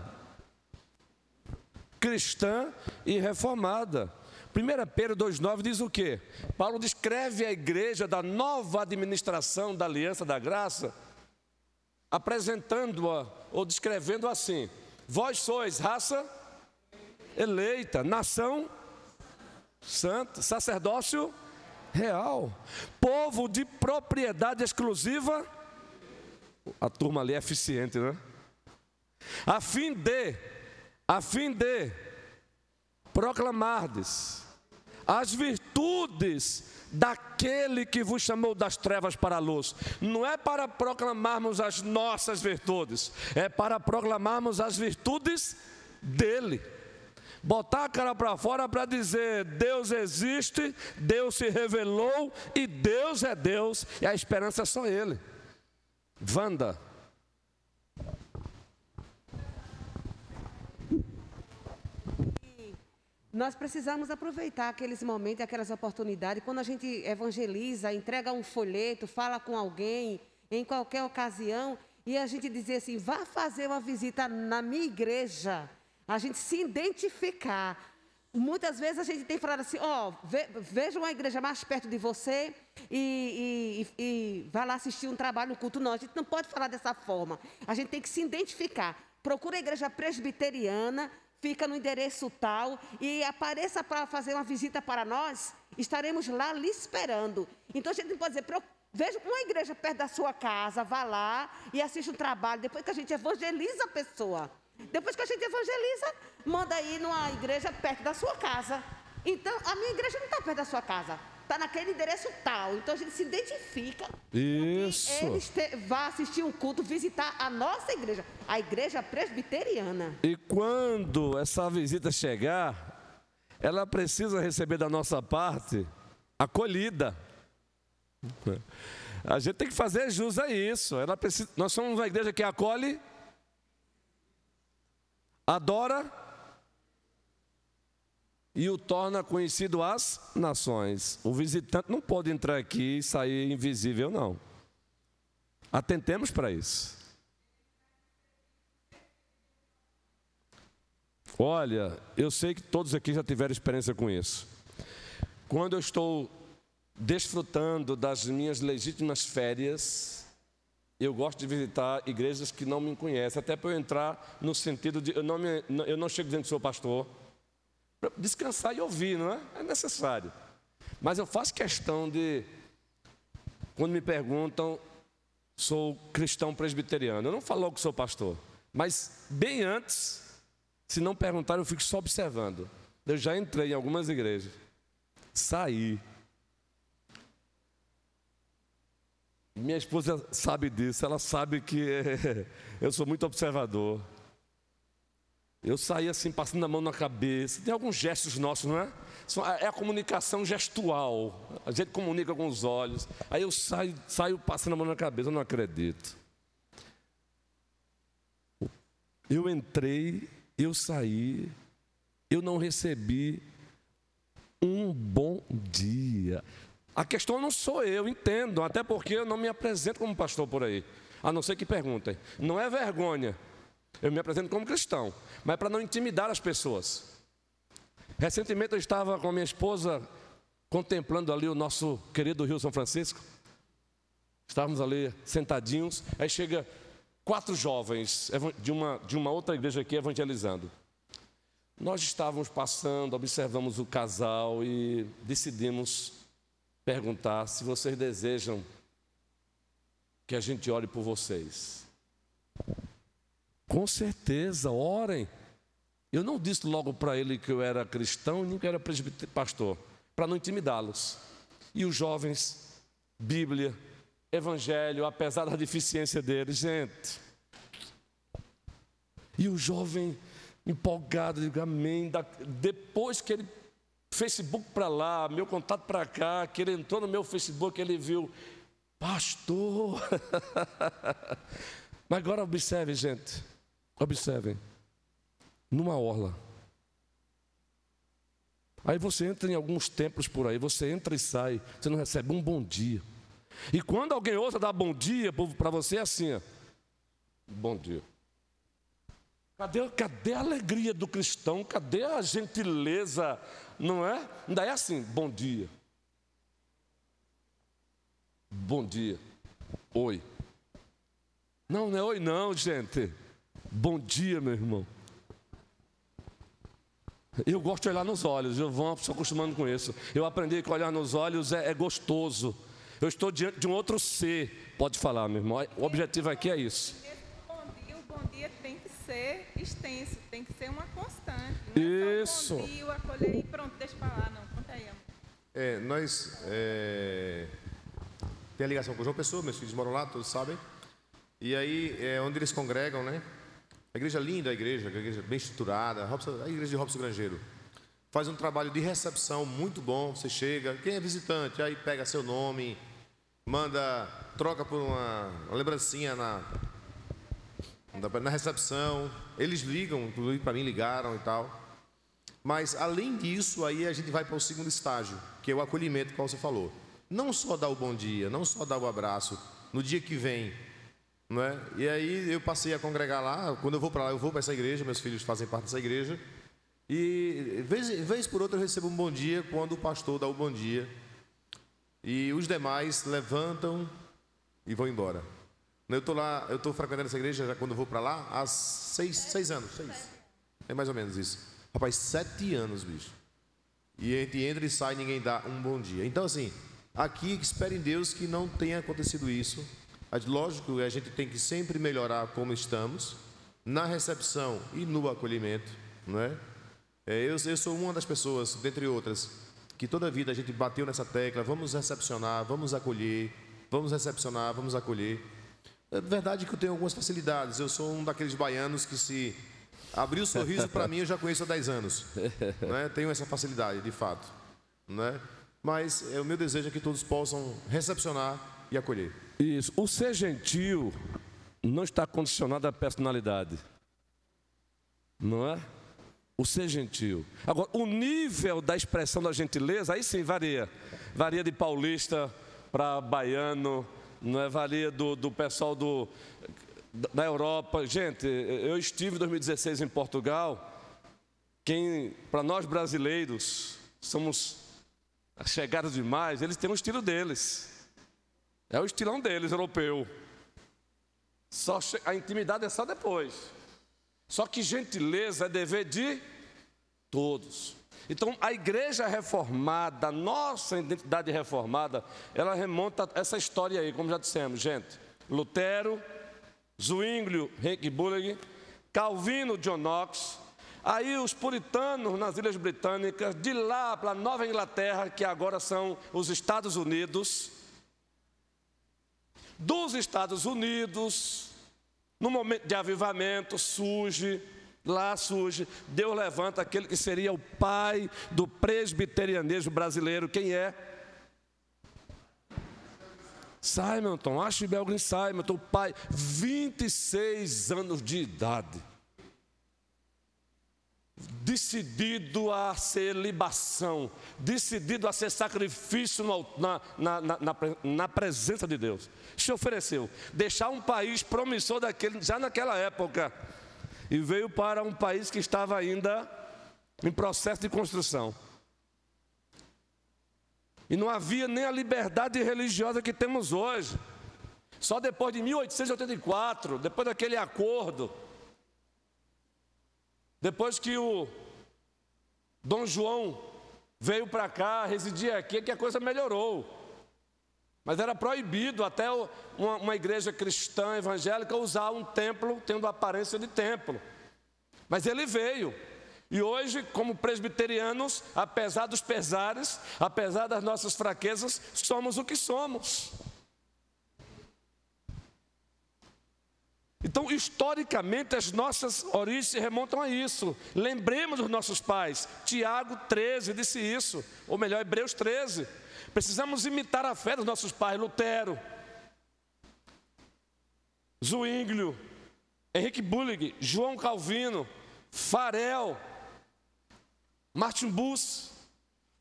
Cristã e reformada. 1 Pedro 2,9 diz o quê? Paulo descreve a igreja da nova administração da aliança da graça, apresentando-a ou descrevendo assim: Vós sois raça eleita, nação santa, sacerdócio real, povo de propriedade exclusiva. A turma ali é eficiente, né? A fim de, a fim de proclamardes as virtudes daquele que vos chamou das trevas para a luz. Não é para proclamarmos as nossas virtudes, é para proclamarmos as virtudes dele. Botar a cara para fora para dizer: Deus existe, Deus se revelou e Deus é Deus, e a esperança é só Ele. Wanda, Nós precisamos aproveitar aqueles momentos, aquelas oportunidades, quando a gente evangeliza, entrega um folheto, fala com alguém, em qualquer ocasião, e a gente dizer assim: vá fazer uma visita na minha igreja, a gente se identificar. Muitas vezes a gente tem falado assim: ó, ve, veja uma igreja mais perto de você e, e, e, e vá lá assistir um trabalho, um culto. Não, a gente não pode falar dessa forma. A gente tem que se identificar. Procura a igreja presbiteriana, fica no endereço tal e apareça para fazer uma visita para nós, estaremos lá lhe esperando. Então a gente pode dizer, "Pro- veja uma igreja perto da sua casa, vá lá e assista um trabalho, depois que a gente evangeliza a pessoa. Depois que a gente evangeliza, manda ir numa igreja perto da sua casa. Então, a minha igreja não está perto da sua casa, está naquele endereço tal. Então a gente se identifica isso. e eles te, vá assistir um culto, visitar a nossa igreja, a igreja presbiteriana. E quando essa visita chegar, ela precisa receber da nossa parte acolhida. A gente tem que fazer jus a isso. Ela precisa, nós somos uma igreja que acolhe, adora e o torna conhecido às nações. O visitante não pode entrar aqui e sair invisível, não. Atentemos para isso. Olha, eu sei que todos aqui já tiveram experiência com isso. Quando eu estou desfrutando das minhas legítimas férias, eu gosto de visitar igrejas que não me conhecem, até para eu entrar no sentido de. Eu não, me, eu não chego dizendo que sou pastor, descansar e ouvir, não é? É necessário. Mas eu faço questão de, quando me perguntam, sou cristão presbiteriano. Eu não falo logo que sou pastor, mas bem antes, se não perguntarem, eu fico só observando. Eu já entrei em algumas igrejas, saí. Minha esposa sabe disso, ela sabe que eu sou muito observador. Eu saí assim, passando a mão na cabeça. Tem alguns gestos nossos, não é? É a comunicação gestual. A gente comunica com os olhos. Aí eu saio, saio passando a mão na cabeça. Eu não acredito. Eu entrei, eu saí, eu não recebi um bom dia. A questão não sou eu, entendo, até porque eu não me apresento como pastor por aí, a não ser que perguntem. Não é vergonha, eu me apresento como cristão, mas para não intimidar as pessoas. Recentemente eu estava com a minha esposa contemplando ali o nosso querido Rio São Francisco. Estávamos ali sentadinhos, aí chega quatro jovens de uma, de uma outra igreja aqui evangelizando. Nós estávamos passando, observamos o casal e decidimos perguntar se vocês desejam que a gente ore por vocês. Com certeza, orem. Eu não disse logo para ele que eu era cristão nem que eu era pastor, para não intimidá-los. E os jovens, Bíblia, Evangelho, apesar da deficiência deles, gente. E o jovem empolgado, digo, amém. Depois que ele, Facebook para lá, meu contato para cá, que ele entrou no meu Facebook, ele viu, pastor. Mas agora observe, gente, observem, numa orla. Aí você entra em alguns templos por aí, você entra e sai, você não recebe um bom dia. E quando alguém ousa dar bom dia para você, é assim: ó, bom dia. Cadê, cadê a alegria do cristão? Cadê a gentileza? Não é? Ainda é assim, bom dia. Bom dia. Oi. Não, não é oi não, gente. Bom dia, meu irmão. Eu gosto de olhar nos olhos, eu vou se acostumando com isso. Eu aprendi que olhar nos olhos é, é gostoso. Eu estou diante de um outro ser. Pode falar, meu irmão. O objetivo aqui é isso ser extenso, tem que ser uma constante. Não é Isso. um dia, acolher e pronto, deixa para lá, não. Conta aí, amor. É, nós é, tem a ligação com o João Pessoa, meus filhos moram lá, todos sabem. E aí é onde eles congregam, né? A igreja linda, a igreja, a igreja bem estruturada, a igreja de Robson Grangeiro. Faz um trabalho de recepção muito bom. Você chega, quem é visitante, aí pega seu nome, manda, troca por uma, uma lembrancinha na, na recepção, eles ligam, inclusive para mim ligaram e tal. Mas além disso, aí a gente vai para o segundo estágio, que é o acolhimento, como você falou. Não só dar o bom dia, não só dar o abraço no dia que vem, não é? E aí eu passei a congregar lá. Quando eu vou para lá, eu vou para essa igreja. Meus filhos fazem parte dessa igreja. E vez, vez por outra eu recebo um bom dia quando o pastor dá o bom dia. E os demais levantam e vão embora. Eu estou lá, eu estou frequentando essa igreja já quando eu vou para lá há seis, seis anos, seis. É mais ou menos isso. Rapaz, sete anos, bicho. E a gente entra e sai, ninguém dá um bom dia. Então, assim, aqui espere em Deus que não tenha acontecido isso. Lógico, a gente tem que sempre melhorar como estamos, na recepção e no acolhimento, não é? é eu, eu sou uma das pessoas, dentre outras, que toda a vida a gente bateu nessa tecla: vamos recepcionar, vamos acolher, vamos recepcionar, vamos acolher. É verdade que eu tenho algumas facilidades. Eu sou um daqueles baianos que se abrir o sorriso para mim eu já conheço há 10 anos. Né? Tenho essa facilidade, de fato. Né? Mas é, o meu desejo é que todos possam recepcionar e acolher. Isso. O ser gentil não está condicionado à personalidade. Não é? O ser gentil. Agora, o nível da expressão da gentileza, aí sim varia. Varia de paulista para baiano, não é valia do, do pessoal do, da Europa. Gente, eu estive em 2016 em Portugal. Quem, para nós brasileiros, somos chegados demais, eles têm um estilo deles. É o estilão deles, europeu. Só a intimidade é só depois. Só que gentileza é dever de todos. Então, a igreja reformada, a nossa identidade reformada, ela remonta a essa história aí, como já dissemos, gente. Lutero, Zwinglio, Henry Bulling, Calvino, John Knox, aí os puritanos nas Ilhas Britânicas, de lá para a Nova Inglaterra, que agora são os Estados Unidos, dos Estados Unidos, no momento de avivamento, surge Lá surge, Deus levanta aquele que seria o pai do presbiterianismo brasileiro. Quem é? Simonton, Ashbel Green Simonton, o pai, 26 anos de idade. Decidido a ser libação, decidido a ser sacrifício na, na, na, na, presença de Deus. Se ofereceu, deixar um país promissor daquele, já naquela época, e veio para um país que estava ainda em processo de construção. E não havia nem a liberdade religiosa que temos hoje. Só depois de 1884, depois daquele acordo, depois que o Dom João veio para cá, residia aqui, que a coisa melhorou. Mas era proibido até uma, uma, igreja cristã evangélica usar um templo tendo aparência de templo. Mas ele veio. E hoje, como presbiterianos, apesar dos pesares, apesar das nossas fraquezas, somos o que somos. Então, historicamente, as nossas origens se remontam a isso. Lembremos dos nossos pais. Tiago 13 disse isso, ou melhor, Hebreus 13. Precisamos imitar a fé dos nossos pais. Lutero, Zwinglio, Henrique Bullig, João Calvino, Farel, Martin Bus,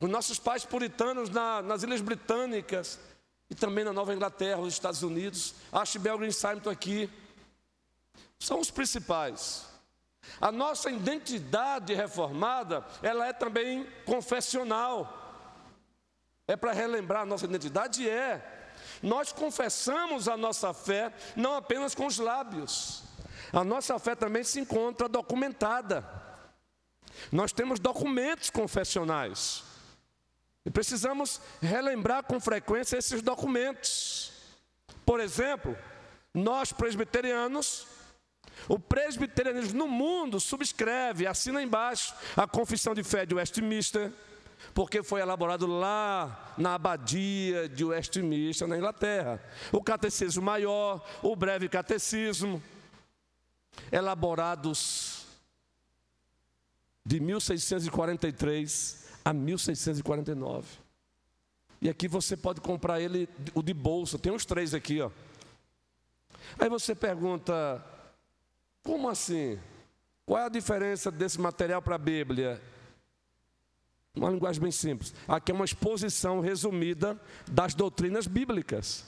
os nossos pais puritanos na, nas Ilhas Britânicas e também na Nova Inglaterra, os Estados Unidos, Ashbel Green Simon aqui, são os principais. A nossa identidade reformada, ela é também confessional. É para relembrar a nossa identidade? É. Nós confessamos a nossa fé não apenas com os lábios. A nossa fé também se encontra documentada. Nós temos documentos confessionais. E precisamos relembrar com frequência esses documentos. Por exemplo, nós presbiterianos, o presbiterianismo no mundo subscreve, assina embaixo, a confissão de fé de Westminster, porque foi elaborado lá na abadia de Westminster, na Inglaterra. O catecismo maior, o breve catecismo, elaborados de 1643 a 1649. E aqui você pode comprar ele, o de bolsa, tem uns três aqui, ó. Aí você pergunta, como assim? Qual é a diferença desse material para a Bíblia? Uma linguagem bem simples. Aqui é uma exposição resumida das doutrinas bíblicas.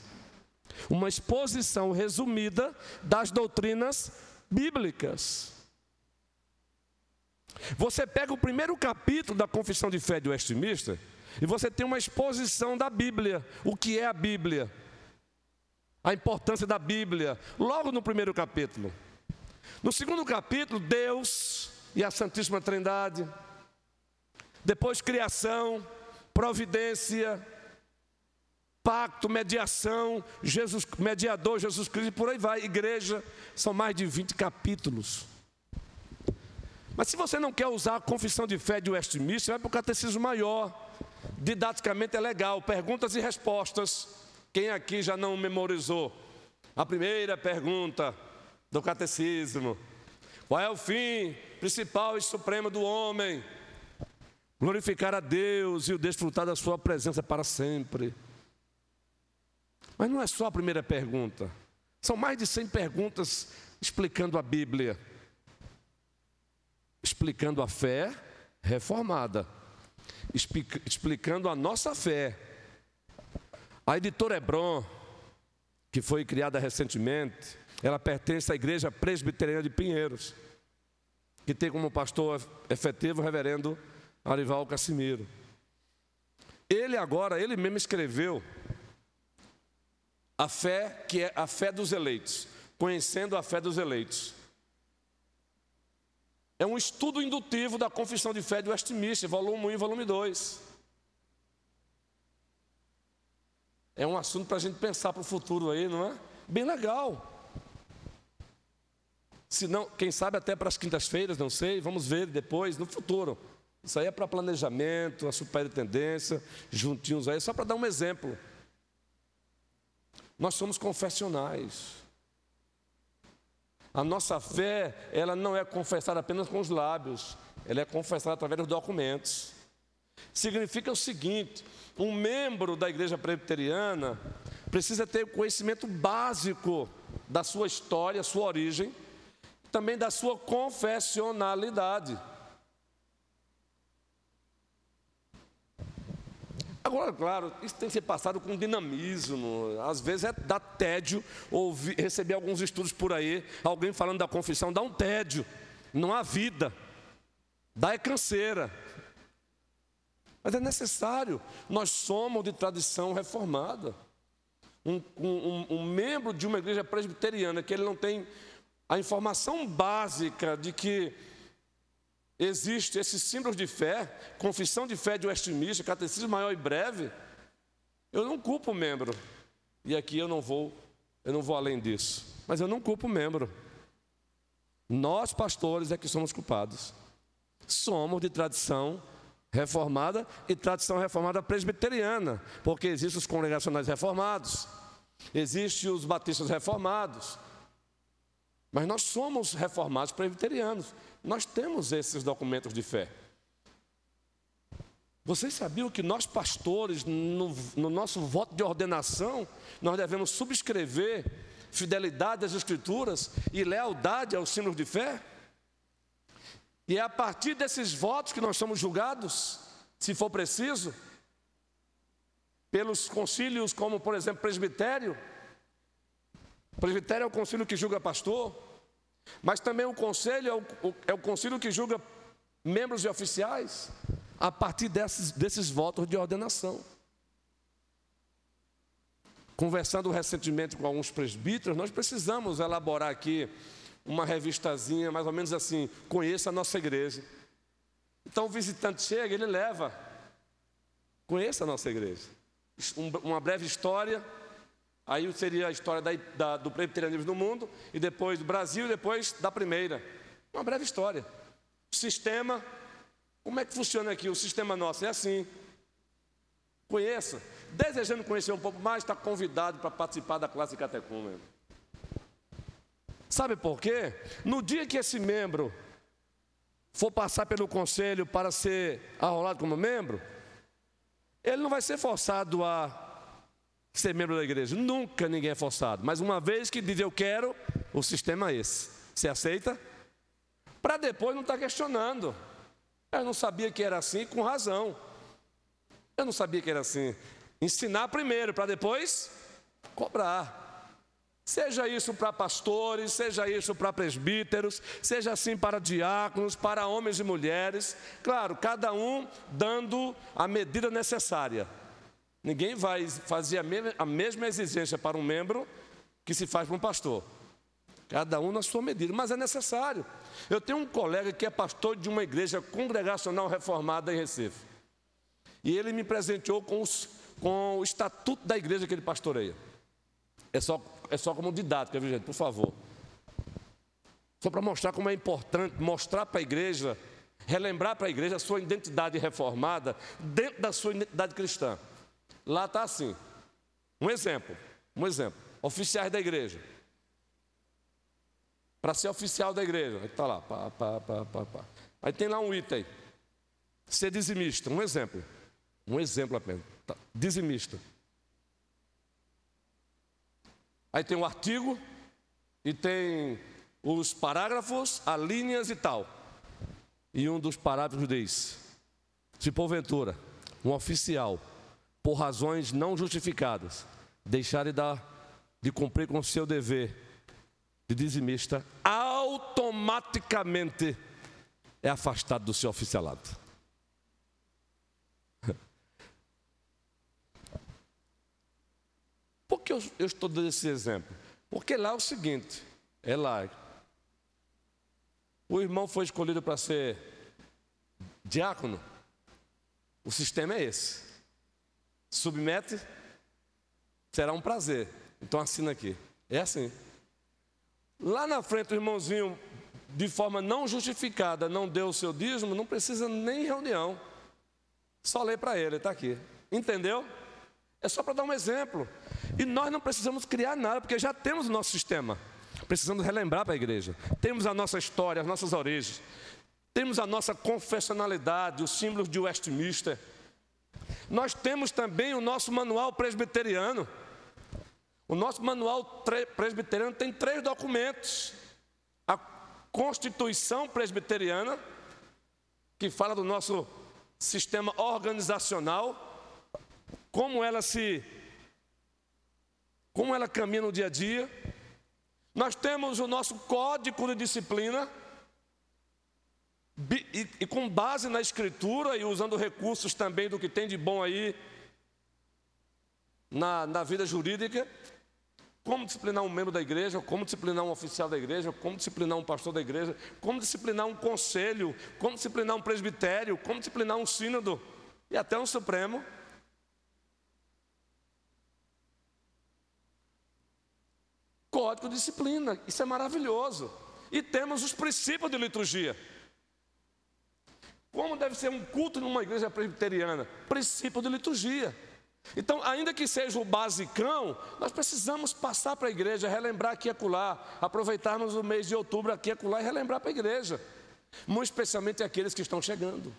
Uma exposição resumida das doutrinas bíblicas. Você pega o primeiro capítulo da Confissão de Fé de Westminster e você tem uma exposição da Bíblia, o que é a Bíblia, a importância da Bíblia, logo no primeiro capítulo. No segundo capítulo, Deus e a Santíssima Trindade, depois criação, providência, pacto, mediação, Jesus, mediador, Jesus Cristo, e por aí vai, igreja, são mais de 20 capítulos. Mas se você não quer usar a confissão de fé de Westminster, vai para o catecismo maior. Didaticamente é legal, perguntas e respostas. Quem aqui já não memorizou? A primeira pergunta do catecismo: Qual é o fim principal e supremo do homem? Glorificar a Deus e o desfrutar da Sua presença para sempre. Mas não é só a primeira pergunta. São mais de 100 perguntas explicando a Bíblia explicando a fé reformada, explicando a nossa fé. A editora Hebron, que foi criada recentemente, ela pertence à Igreja Presbiteriana de Pinheiros, que tem como pastor efetivo o reverendo Arival Cassimiro. Ele agora, ele mesmo escreveu a fé que é a fé dos eleitos, conhecendo a fé dos eleitos. É um estudo indutivo da Confissão de Fé de Westminster, volume 1 e volume 2. É um assunto para a gente pensar para o futuro aí, não é? Bem legal. Se não, quem sabe até para as quintas-feiras, não sei, vamos ver depois, no futuro. Isso aí é para planejamento, a superintendência, juntinhos aí, só para dar um exemplo. Nós somos confessionais. A nossa fé, ela não é confessada apenas com os lábios, ela é confessada através dos documentos. Significa o seguinte: um membro da igreja presbiteriana precisa ter conhecimento básico da sua história, sua origem, também da sua confessionalidade. Agora, claro, isso tem que ser passado com dinamismo. Às vezes é dá tédio ouvir, receber alguns estudos por aí, alguém falando da confissão, dá um tédio. Não há vida. Dá é canseira. Mas é necessário. Nós somos de tradição reformada. Um, um, um, membro de uma igreja presbiteriana que ele não tem a informação básica de que existe esses símbolos de fé, confissão de fé de Westminster, catecismo maior e breve, eu não culpo o membro. E aqui eu não vou, eu não vou além disso. Mas eu não culpo o membro. Nós, pastores, é que somos culpados. Somos de tradição reformada e tradição reformada presbiteriana, porque existem os congregacionais reformados, existem os batistas reformados. Mas nós somos reformados presbiterianos. Nós temos esses documentos de fé. Vocês sabiam que nós, pastores, no, no, nosso voto de ordenação, nós devemos subscrever fidelidade às Escrituras e lealdade aos símbolos de fé? E é a partir desses votos que nós somos julgados, se for preciso, pelos concílios, como por exemplo presbitério. Presbitério é o concílio que julga pastor, mas também o conselho é o, é o concílio que julga membros e oficiais, a partir desses, desses votos de ordenação. Conversando recentemente com alguns presbíteros, nós precisamos elaborar aqui uma revistazinha, mais ou menos assim, conheça a nossa igreja. Então o visitante chega, ele leva, conheça a nossa igreja. Um, uma breve história, aí seria a história da, da, do presbiterianismo no mundo, e depois do Brasil, e depois da primeira. Uma breve história. Sistema, como é que funciona aqui? O sistema nosso é assim. Conheça. Desejando conhecer um pouco mais, está convidado para participar da classe catecúmena. Sabe por quê? No dia que esse membro for passar pelo conselho para ser arrolado como membro, ele não vai ser forçado a ser membro da igreja. Nunca ninguém é forçado. Mas uma vez que diz eu quero, o sistema é esse. Você aceita? Para depois não estar tá questionando. Eu não sabia que era assim, com razão. Eu não sabia que era assim. Ensinar primeiro, para depois cobrar. Seja isso para pastores, seja isso para presbíteros, seja assim para diáconos, para homens e mulheres. Claro, cada um dando a medida necessária. Ninguém vai fazer a mesma exigência para um membro que se faz para um pastor. Cada um na sua medida, mas é necessário. Eu tenho um colega que é pastor de uma igreja congregacional reformada em Recife. E ele me presenteou com, os, com o estatuto da igreja que ele pastoreia. É só, é só como didática, viu gente? Por favor. Só para mostrar como é importante mostrar para a igreja, relembrar para a igreja a sua identidade reformada dentro da sua identidade cristã. Lá está assim. Um exemplo, um exemplo. Oficiais da igreja. Para ser oficial da igreja, está lá. Pá, pá, pá, pá, pá. Aí tem lá um item. Ser dizimista, um exemplo. Um exemplo apenas. Tá. Dizimista. Aí tem o artigo e tem os parágrafos, as linhas e tal. E um dos parágrafos diz: se porventura um oficial, por razões não justificadas, deixar de dar, de cumprir com o seu dever de dizimista, automaticamente é afastado do seu oficialado. Por que eu, eu estou dando esse exemplo? Porque lá é o seguinte: é lá. O irmão foi escolhido para ser diácono. O sistema é esse. Submete, será um prazer. Então assina aqui. É assim. Lá na frente, o irmãozinho, de forma não justificada, não deu o seu dízimo, não precisa nem reunião. Só ler para ele, está aqui. Entendeu? É só para dar um exemplo. E nós não precisamos criar nada, porque já temos o nosso sistema. precisamos relembrar para a igreja. Temos a nossa história, as nossas origens. Temos a nossa confessionalidade, os símbolos de Westminster. Nós temos também o nosso manual presbiteriano. O nosso manual presbiteriano tem três documentos: a Constituição Presbiteriana, que fala do nosso sistema organizacional, como ela se como ela caminha no dia a dia. Nós temos o nosso código de disciplina, e, e, com base na escritura e usando recursos também do que tem de bom aí na, na vida jurídica, como disciplinar um membro da igreja, como disciplinar um oficial da igreja, como disciplinar um pastor da igreja, como disciplinar um conselho, como disciplinar um presbitério, como disciplinar um sínodo e até um supremo. Código de disciplina, isso é maravilhoso. E temos os princípios de liturgia. Como deve ser um culto numa igreja presbiteriana? Princípio de liturgia. Então, ainda que seja o basicão, nós precisamos passar para a igreja, relembrar aqui e acolá, aproveitarmos o mês de outubro aqui e acolá e relembrar para a igreja, muito especialmente aqueles que estão chegando.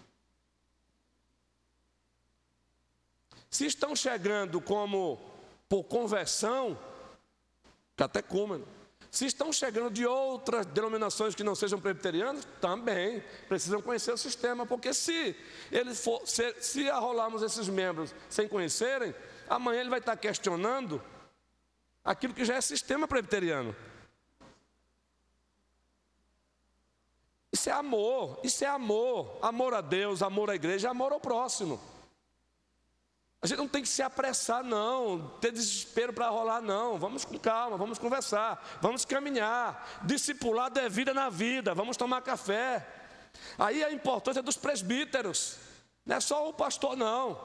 Se estão chegando como por conversão, catecúmeno. Se estão chegando de outras denominações que não sejam presbiterianas, também precisam conhecer o sistema, porque se ele for, se, se arrolarmos esses membros sem conhecerem, amanhã ele vai estar questionando aquilo que já é sistema presbiteriano. Isso é amor, isso é amor, amor a Deus, amor à igreja, amor ao próximo. A gente não tem que se apressar, não, ter desespero para rolar, não. Vamos com calma, vamos conversar, vamos caminhar. Discipulado é vida na vida, vamos tomar café. Aí a importância dos presbíteros, não é só o pastor, não.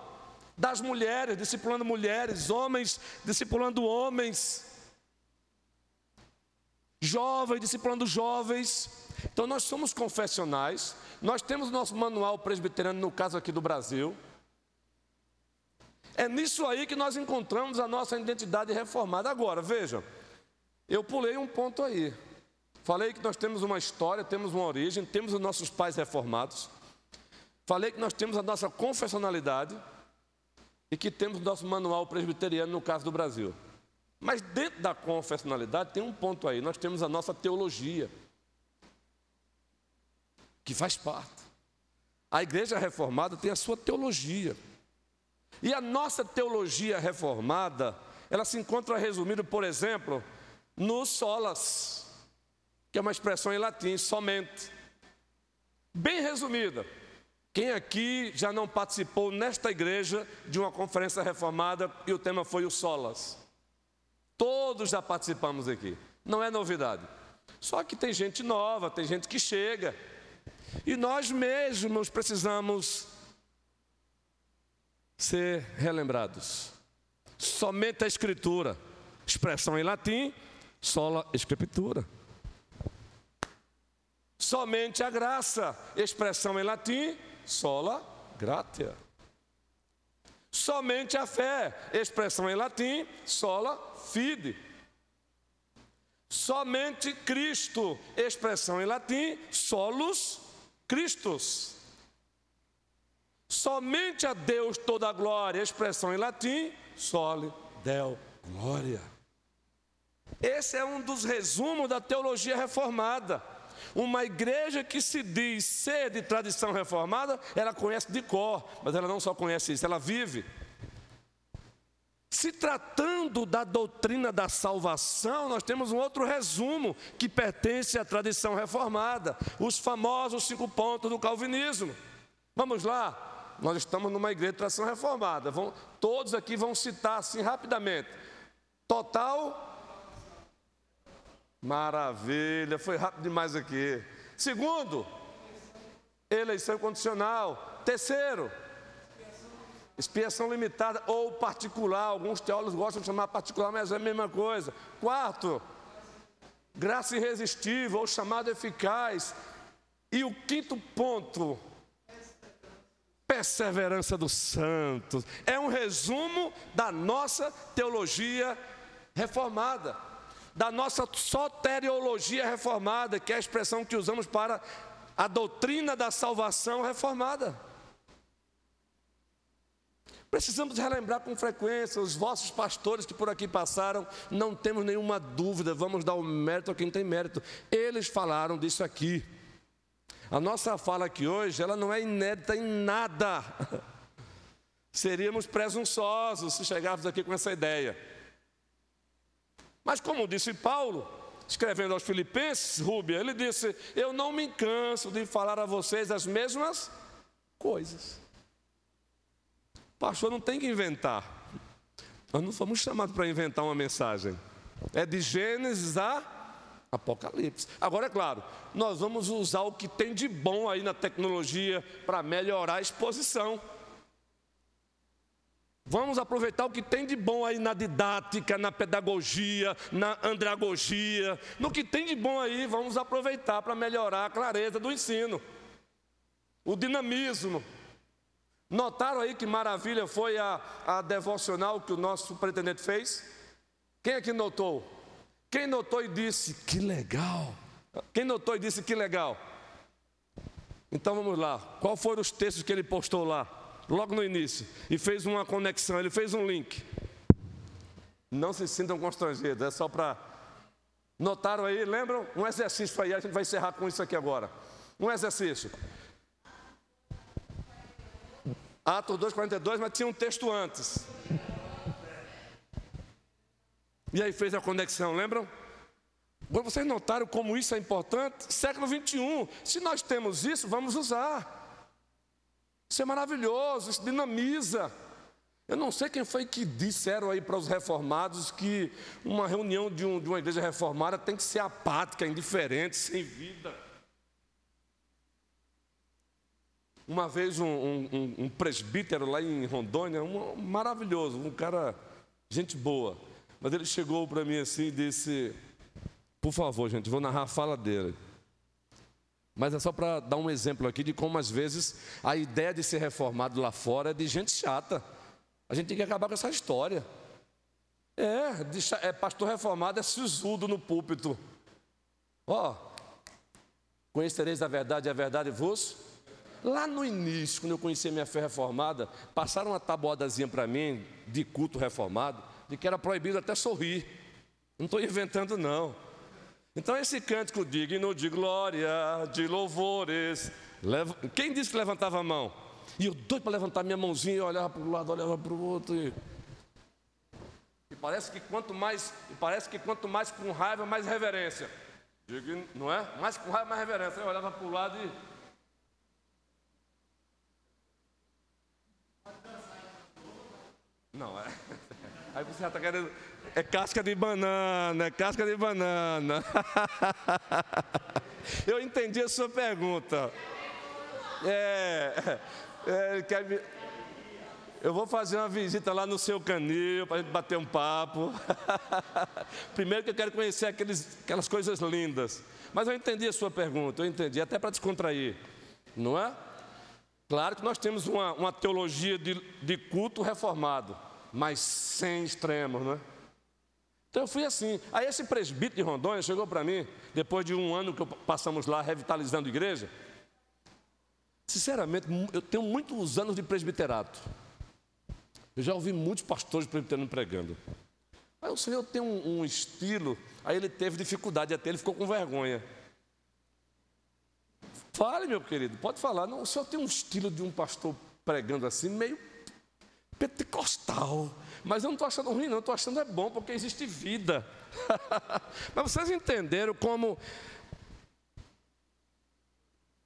Das mulheres, discipulando mulheres, homens, discipulando homens, jovens, discipulando jovens. Então nós somos confessionais, nós temos nosso manual presbiteriano, no caso aqui do Brasil. É nisso aí que nós encontramos a nossa identidade reformada. Agora, vejam, eu pulei um ponto aí. Falei que nós temos uma história, temos uma origem, temos os nossos pais reformados. Falei que nós temos a nossa confessionalidade e que temos o nosso manual presbiteriano no caso do Brasil. Mas dentro da confessionalidade tem um ponto aí, nós temos a nossa teologia, que faz parte. A igreja reformada tem a sua teologia. E a nossa teologia reformada, ela se encontra resumida, por exemplo, no solas, que é uma expressão em latim, somente. Bem resumida. Quem aqui já não participou nesta igreja de uma conferência reformada e o tema foi o solas? Todos já participamos aqui. Não é novidade. Só que tem gente nova, tem gente que chega. E nós mesmos precisamos ser relembrados. Somente a Escritura, expressão em latim, sola Escritura. Somente a graça, expressão em latim, sola gratia. Somente a fé, expressão em latim, sola fide. Somente Cristo, expressão em latim, solus Christus. Somente a Deus toda a glória, expressão em latim, sole del glória. Esse é um dos resumos da teologia reformada. Uma igreja que se diz ser de tradição reformada, ela conhece de cor, mas ela não só conhece isso, ela vive. Se tratando da doutrina da salvação, nós temos um outro resumo que pertence à tradição reformada, os famosos cinco pontos do calvinismo. Vamos lá, nós estamos numa igreja de tradição reformada. Vão, todos aqui vão citar assim rapidamente. Total. Maravilha, foi rápido demais aqui. Segundo, eleição condicional. Terceiro, expiação limitada ou particular. Alguns teólogos gostam de chamar particular, mas é a mesma coisa. Quarto, graça irresistível ou chamado eficaz. E o quinto ponto, perseverança dos santos. É um resumo da nossa teologia reformada. da nossa soteriologia reformada, que é a expressão que usamos para a doutrina da salvação reformada. Precisamos relembrar com frequência os vossos pastores que por aqui passaram, não temos nenhuma dúvida, vamos dar o mérito a quem tem mérito. Eles falaram disso aqui. A nossa fala aqui hoje, ela não é inédita em nada. Seríamos presunçosos se chegássemos aqui com essa ideia. Mas como disse Paulo, escrevendo aos Filipenses, Rúbia, ele disse: Eu não me canso de falar a vocês as mesmas coisas. Pastor não tem que inventar. Nós não fomos chamados para inventar uma mensagem. É de Gênesis a Apocalipse. Agora, é claro, nós vamos usar o que tem de bom aí na tecnologia para melhorar a exposição. Vamos aproveitar o que tem de bom aí na didática, na pedagogia, na andragogia. No que tem de bom aí, vamos aproveitar para melhorar a clareza do ensino, o dinamismo. Notaram aí que maravilha foi a, a devocional que o nosso pretendente fez? Quem aqui notou? Quem notou e disse, que legal? Quem notou e disse, que legal? Então vamos lá. Qual foram os textos que ele postou lá? Logo no início. E fez uma conexão, ele fez um link. Não se sintam constrangidos, é só para. Notaram aí, lembram? Um exercício aí, a gente vai encerrar com isso aqui agora. Um exercício. Atos 2,42, mas tinha um texto antes. E aí fez a conexão, lembram? Agora vocês notaram como isso é importante? Século 21. Se nós temos isso, vamos usar. Isso é maravilhoso, isso dinamiza. Eu não sei quem foi que disseram aí para os reformados que uma reunião de, um, de uma igreja reformada tem que ser apática, indiferente, sem vida. Uma vez um, um, um presbítero lá em Rondônia, um, maravilhoso, um cara, gente boa. Mas ele chegou para mim assim e disse: Por favor, gente, vou narrar a fala dele. Mas é só para dar um exemplo aqui de como às vezes a ideia de ser reformado lá fora é de gente chata. A gente tem que acabar com essa história. É, é pastor reformado é sisudo no púlpito. Ó, oh, conhecereis a verdade e a verdade vos Lá no início, quando eu conheci a minha fé reformada, passaram uma tabuadazinha para mim de culto reformado, de que era proibido até sorrir. Não estou inventando, não. Então, esse cântico digno de glória, de louvores. Leva... Quem disse que levantava a mão? E eu doido para levantar minha mãozinha e olhava para um lado, olhava para o outro. E... e parece que quanto mais, parece que quanto mais com raiva, mais reverência. Não é? Mais com raiva, mais reverência. Eu olhava para o lado e Não, é. Aí você já está querendo. É casca de banana, é casca de banana. Eu entendi a sua pergunta. É. é quer... Eu vou fazer uma visita lá no seu canil para a gente bater um papo. Primeiro que eu quero conhecer aqueles, aquelas coisas lindas. Mas eu entendi a sua pergunta, eu entendi, até para descontrair, não é? Claro que nós temos uma, uma teologia de, de culto reformado mas sem extremos, não é? Então eu fui assim. Aí esse presbítero de Rondônia chegou para mim, depois de um ano que passamos lá revitalizando a igreja. Sinceramente, eu tenho muitos anos de presbiterato. Eu já ouvi muitos pastores presbiterianos pregando. Aí o Senhor tem um, um, estilo, aí ele teve dificuldade até, ele ficou com vergonha. Fale, meu querido, pode falar. Não, o Senhor tem um estilo de um pastor pregando assim, meio pentecostal. Mas eu não estou achando ruim, não, estou achando é bom, porque existe vida. Mas vocês entenderam como.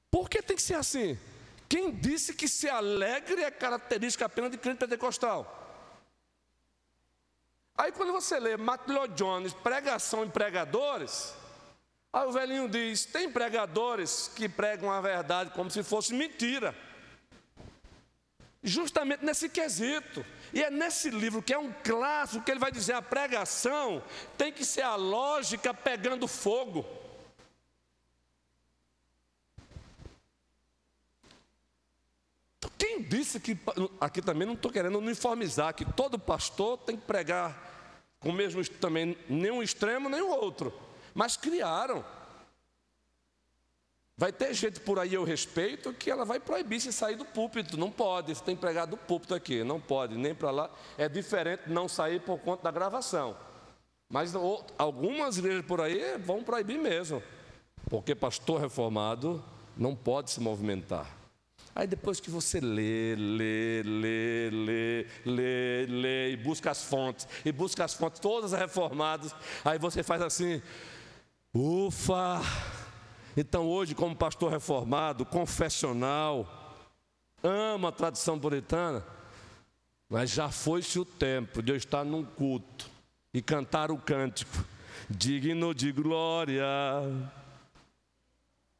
Por que tem que ser assim? Quem disse que ser alegre é característica apenas de crente pentecostal? Aí quando você lê Matiló Jones, pregação e pregadores, aí o velhinho diz: tem pregadores que pregam a verdade como se fosse mentira justamente nesse quesito. E é nesse livro, que é um clássico, que ele vai dizer: a pregação tem que ser a lógica pegando fogo. Então, quem disse que. Aqui também não estou querendo uniformizar, que todo pastor tem que pregar com o mesmo também, nem um extremo nem o outro, mas criaram. Vai ter gente por aí, eu respeito, que ela vai proibir se sair do púlpito. Não pode, você tem empregado do púlpito aqui, não pode, nem para lá. É diferente não sair por conta da gravação. Mas algumas igrejas por aí vão proibir mesmo, porque pastor reformado não pode se movimentar. Aí depois que você lê, lê, lê, lê, lê, lê, e busca as fontes, e busca as fontes todas reformadas, aí você faz assim, ufa! Então hoje, como pastor reformado, confessional, ama a tradição puritana, mas já foi-se o tempo de eu estar num culto e cantar o cântico, digno de glória.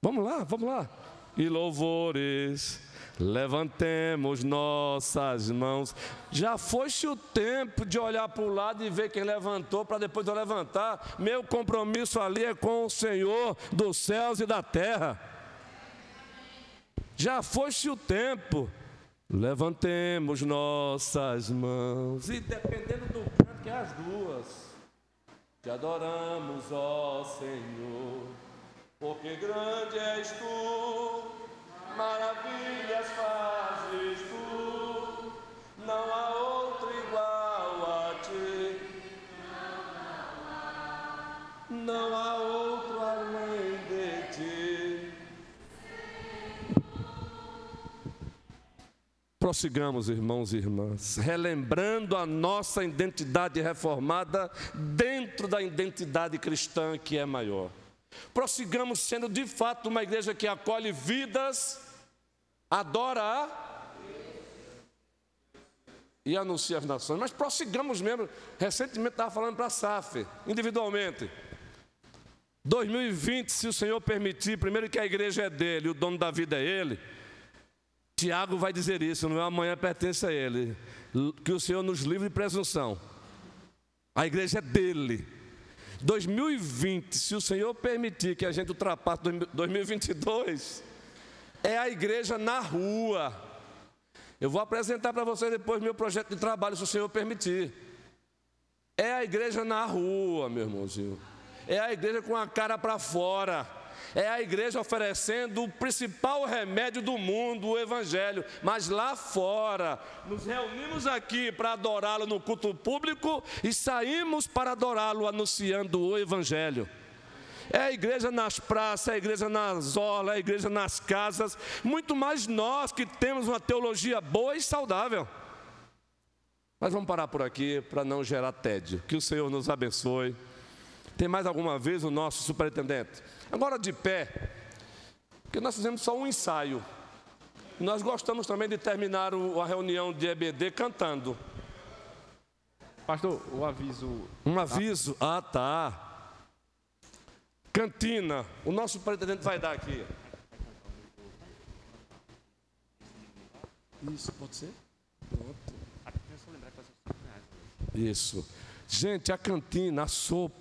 Vamos lá, vamos lá e louvores. Levantemos nossas mãos. Já foi-se o tempo de olhar para o lado e ver quem levantou para depois eu levantar. Meu compromisso ali é com o Senhor dos céus e da terra. Já foi-se o tempo. Levantemos nossas mãos. E dependendo do canto, que é as duas. Te adoramos, ó Senhor porque grande és tu, maravilhas fazes tu, não há outro igual a ti, não há outro além de ti. Prossigamos, irmãos e irmãs, relembrando a nossa identidade reformada dentro da identidade cristã que é maior. Prossigamos sendo de fato uma igreja que acolhe vidas, adora a e anuncia as nações. Mas prossigamos mesmo. Recentemente estava falando para a SAF, individualmente. 2020, se o Senhor permitir, primeiro que a igreja é dele, o dono da vida é ele. Tiago vai dizer isso, não é amanhã pertence a ele. Que o Senhor nos livre de presunção. A igreja é dele. 2020, se o Senhor permitir que a gente ultrapasse 2022, é a igreja na rua. Eu vou apresentar para vocês depois meu projeto de trabalho, se o Senhor permitir. É a igreja na rua, meu irmãozinho. É a igreja com a cara para fora é a igreja oferecendo o principal remédio do mundo, o Evangelho. Mas lá fora, nos reunimos aqui para adorá-lo no culto público e saímos para adorá-lo anunciando o Evangelho. É a igreja nas praças, é a igreja nas orlas, é a igreja nas casas, muito mais nós que temos uma teologia boa e saudável. Mas vamos parar por aqui para não gerar tédio. Que o Senhor nos abençoe. Tem mais alguma vez o nosso superintendente? Agora de pé, porque nós fizemos só um ensaio. Nós gostamos também de terminar a reunião de EBD cantando. Pastor, o aviso. Um aviso? Ah, tá. Cantina, o nosso superintendente vai dar aqui. Isso, pode ser? Pronto. Isso. Gente, a cantina, a sopa.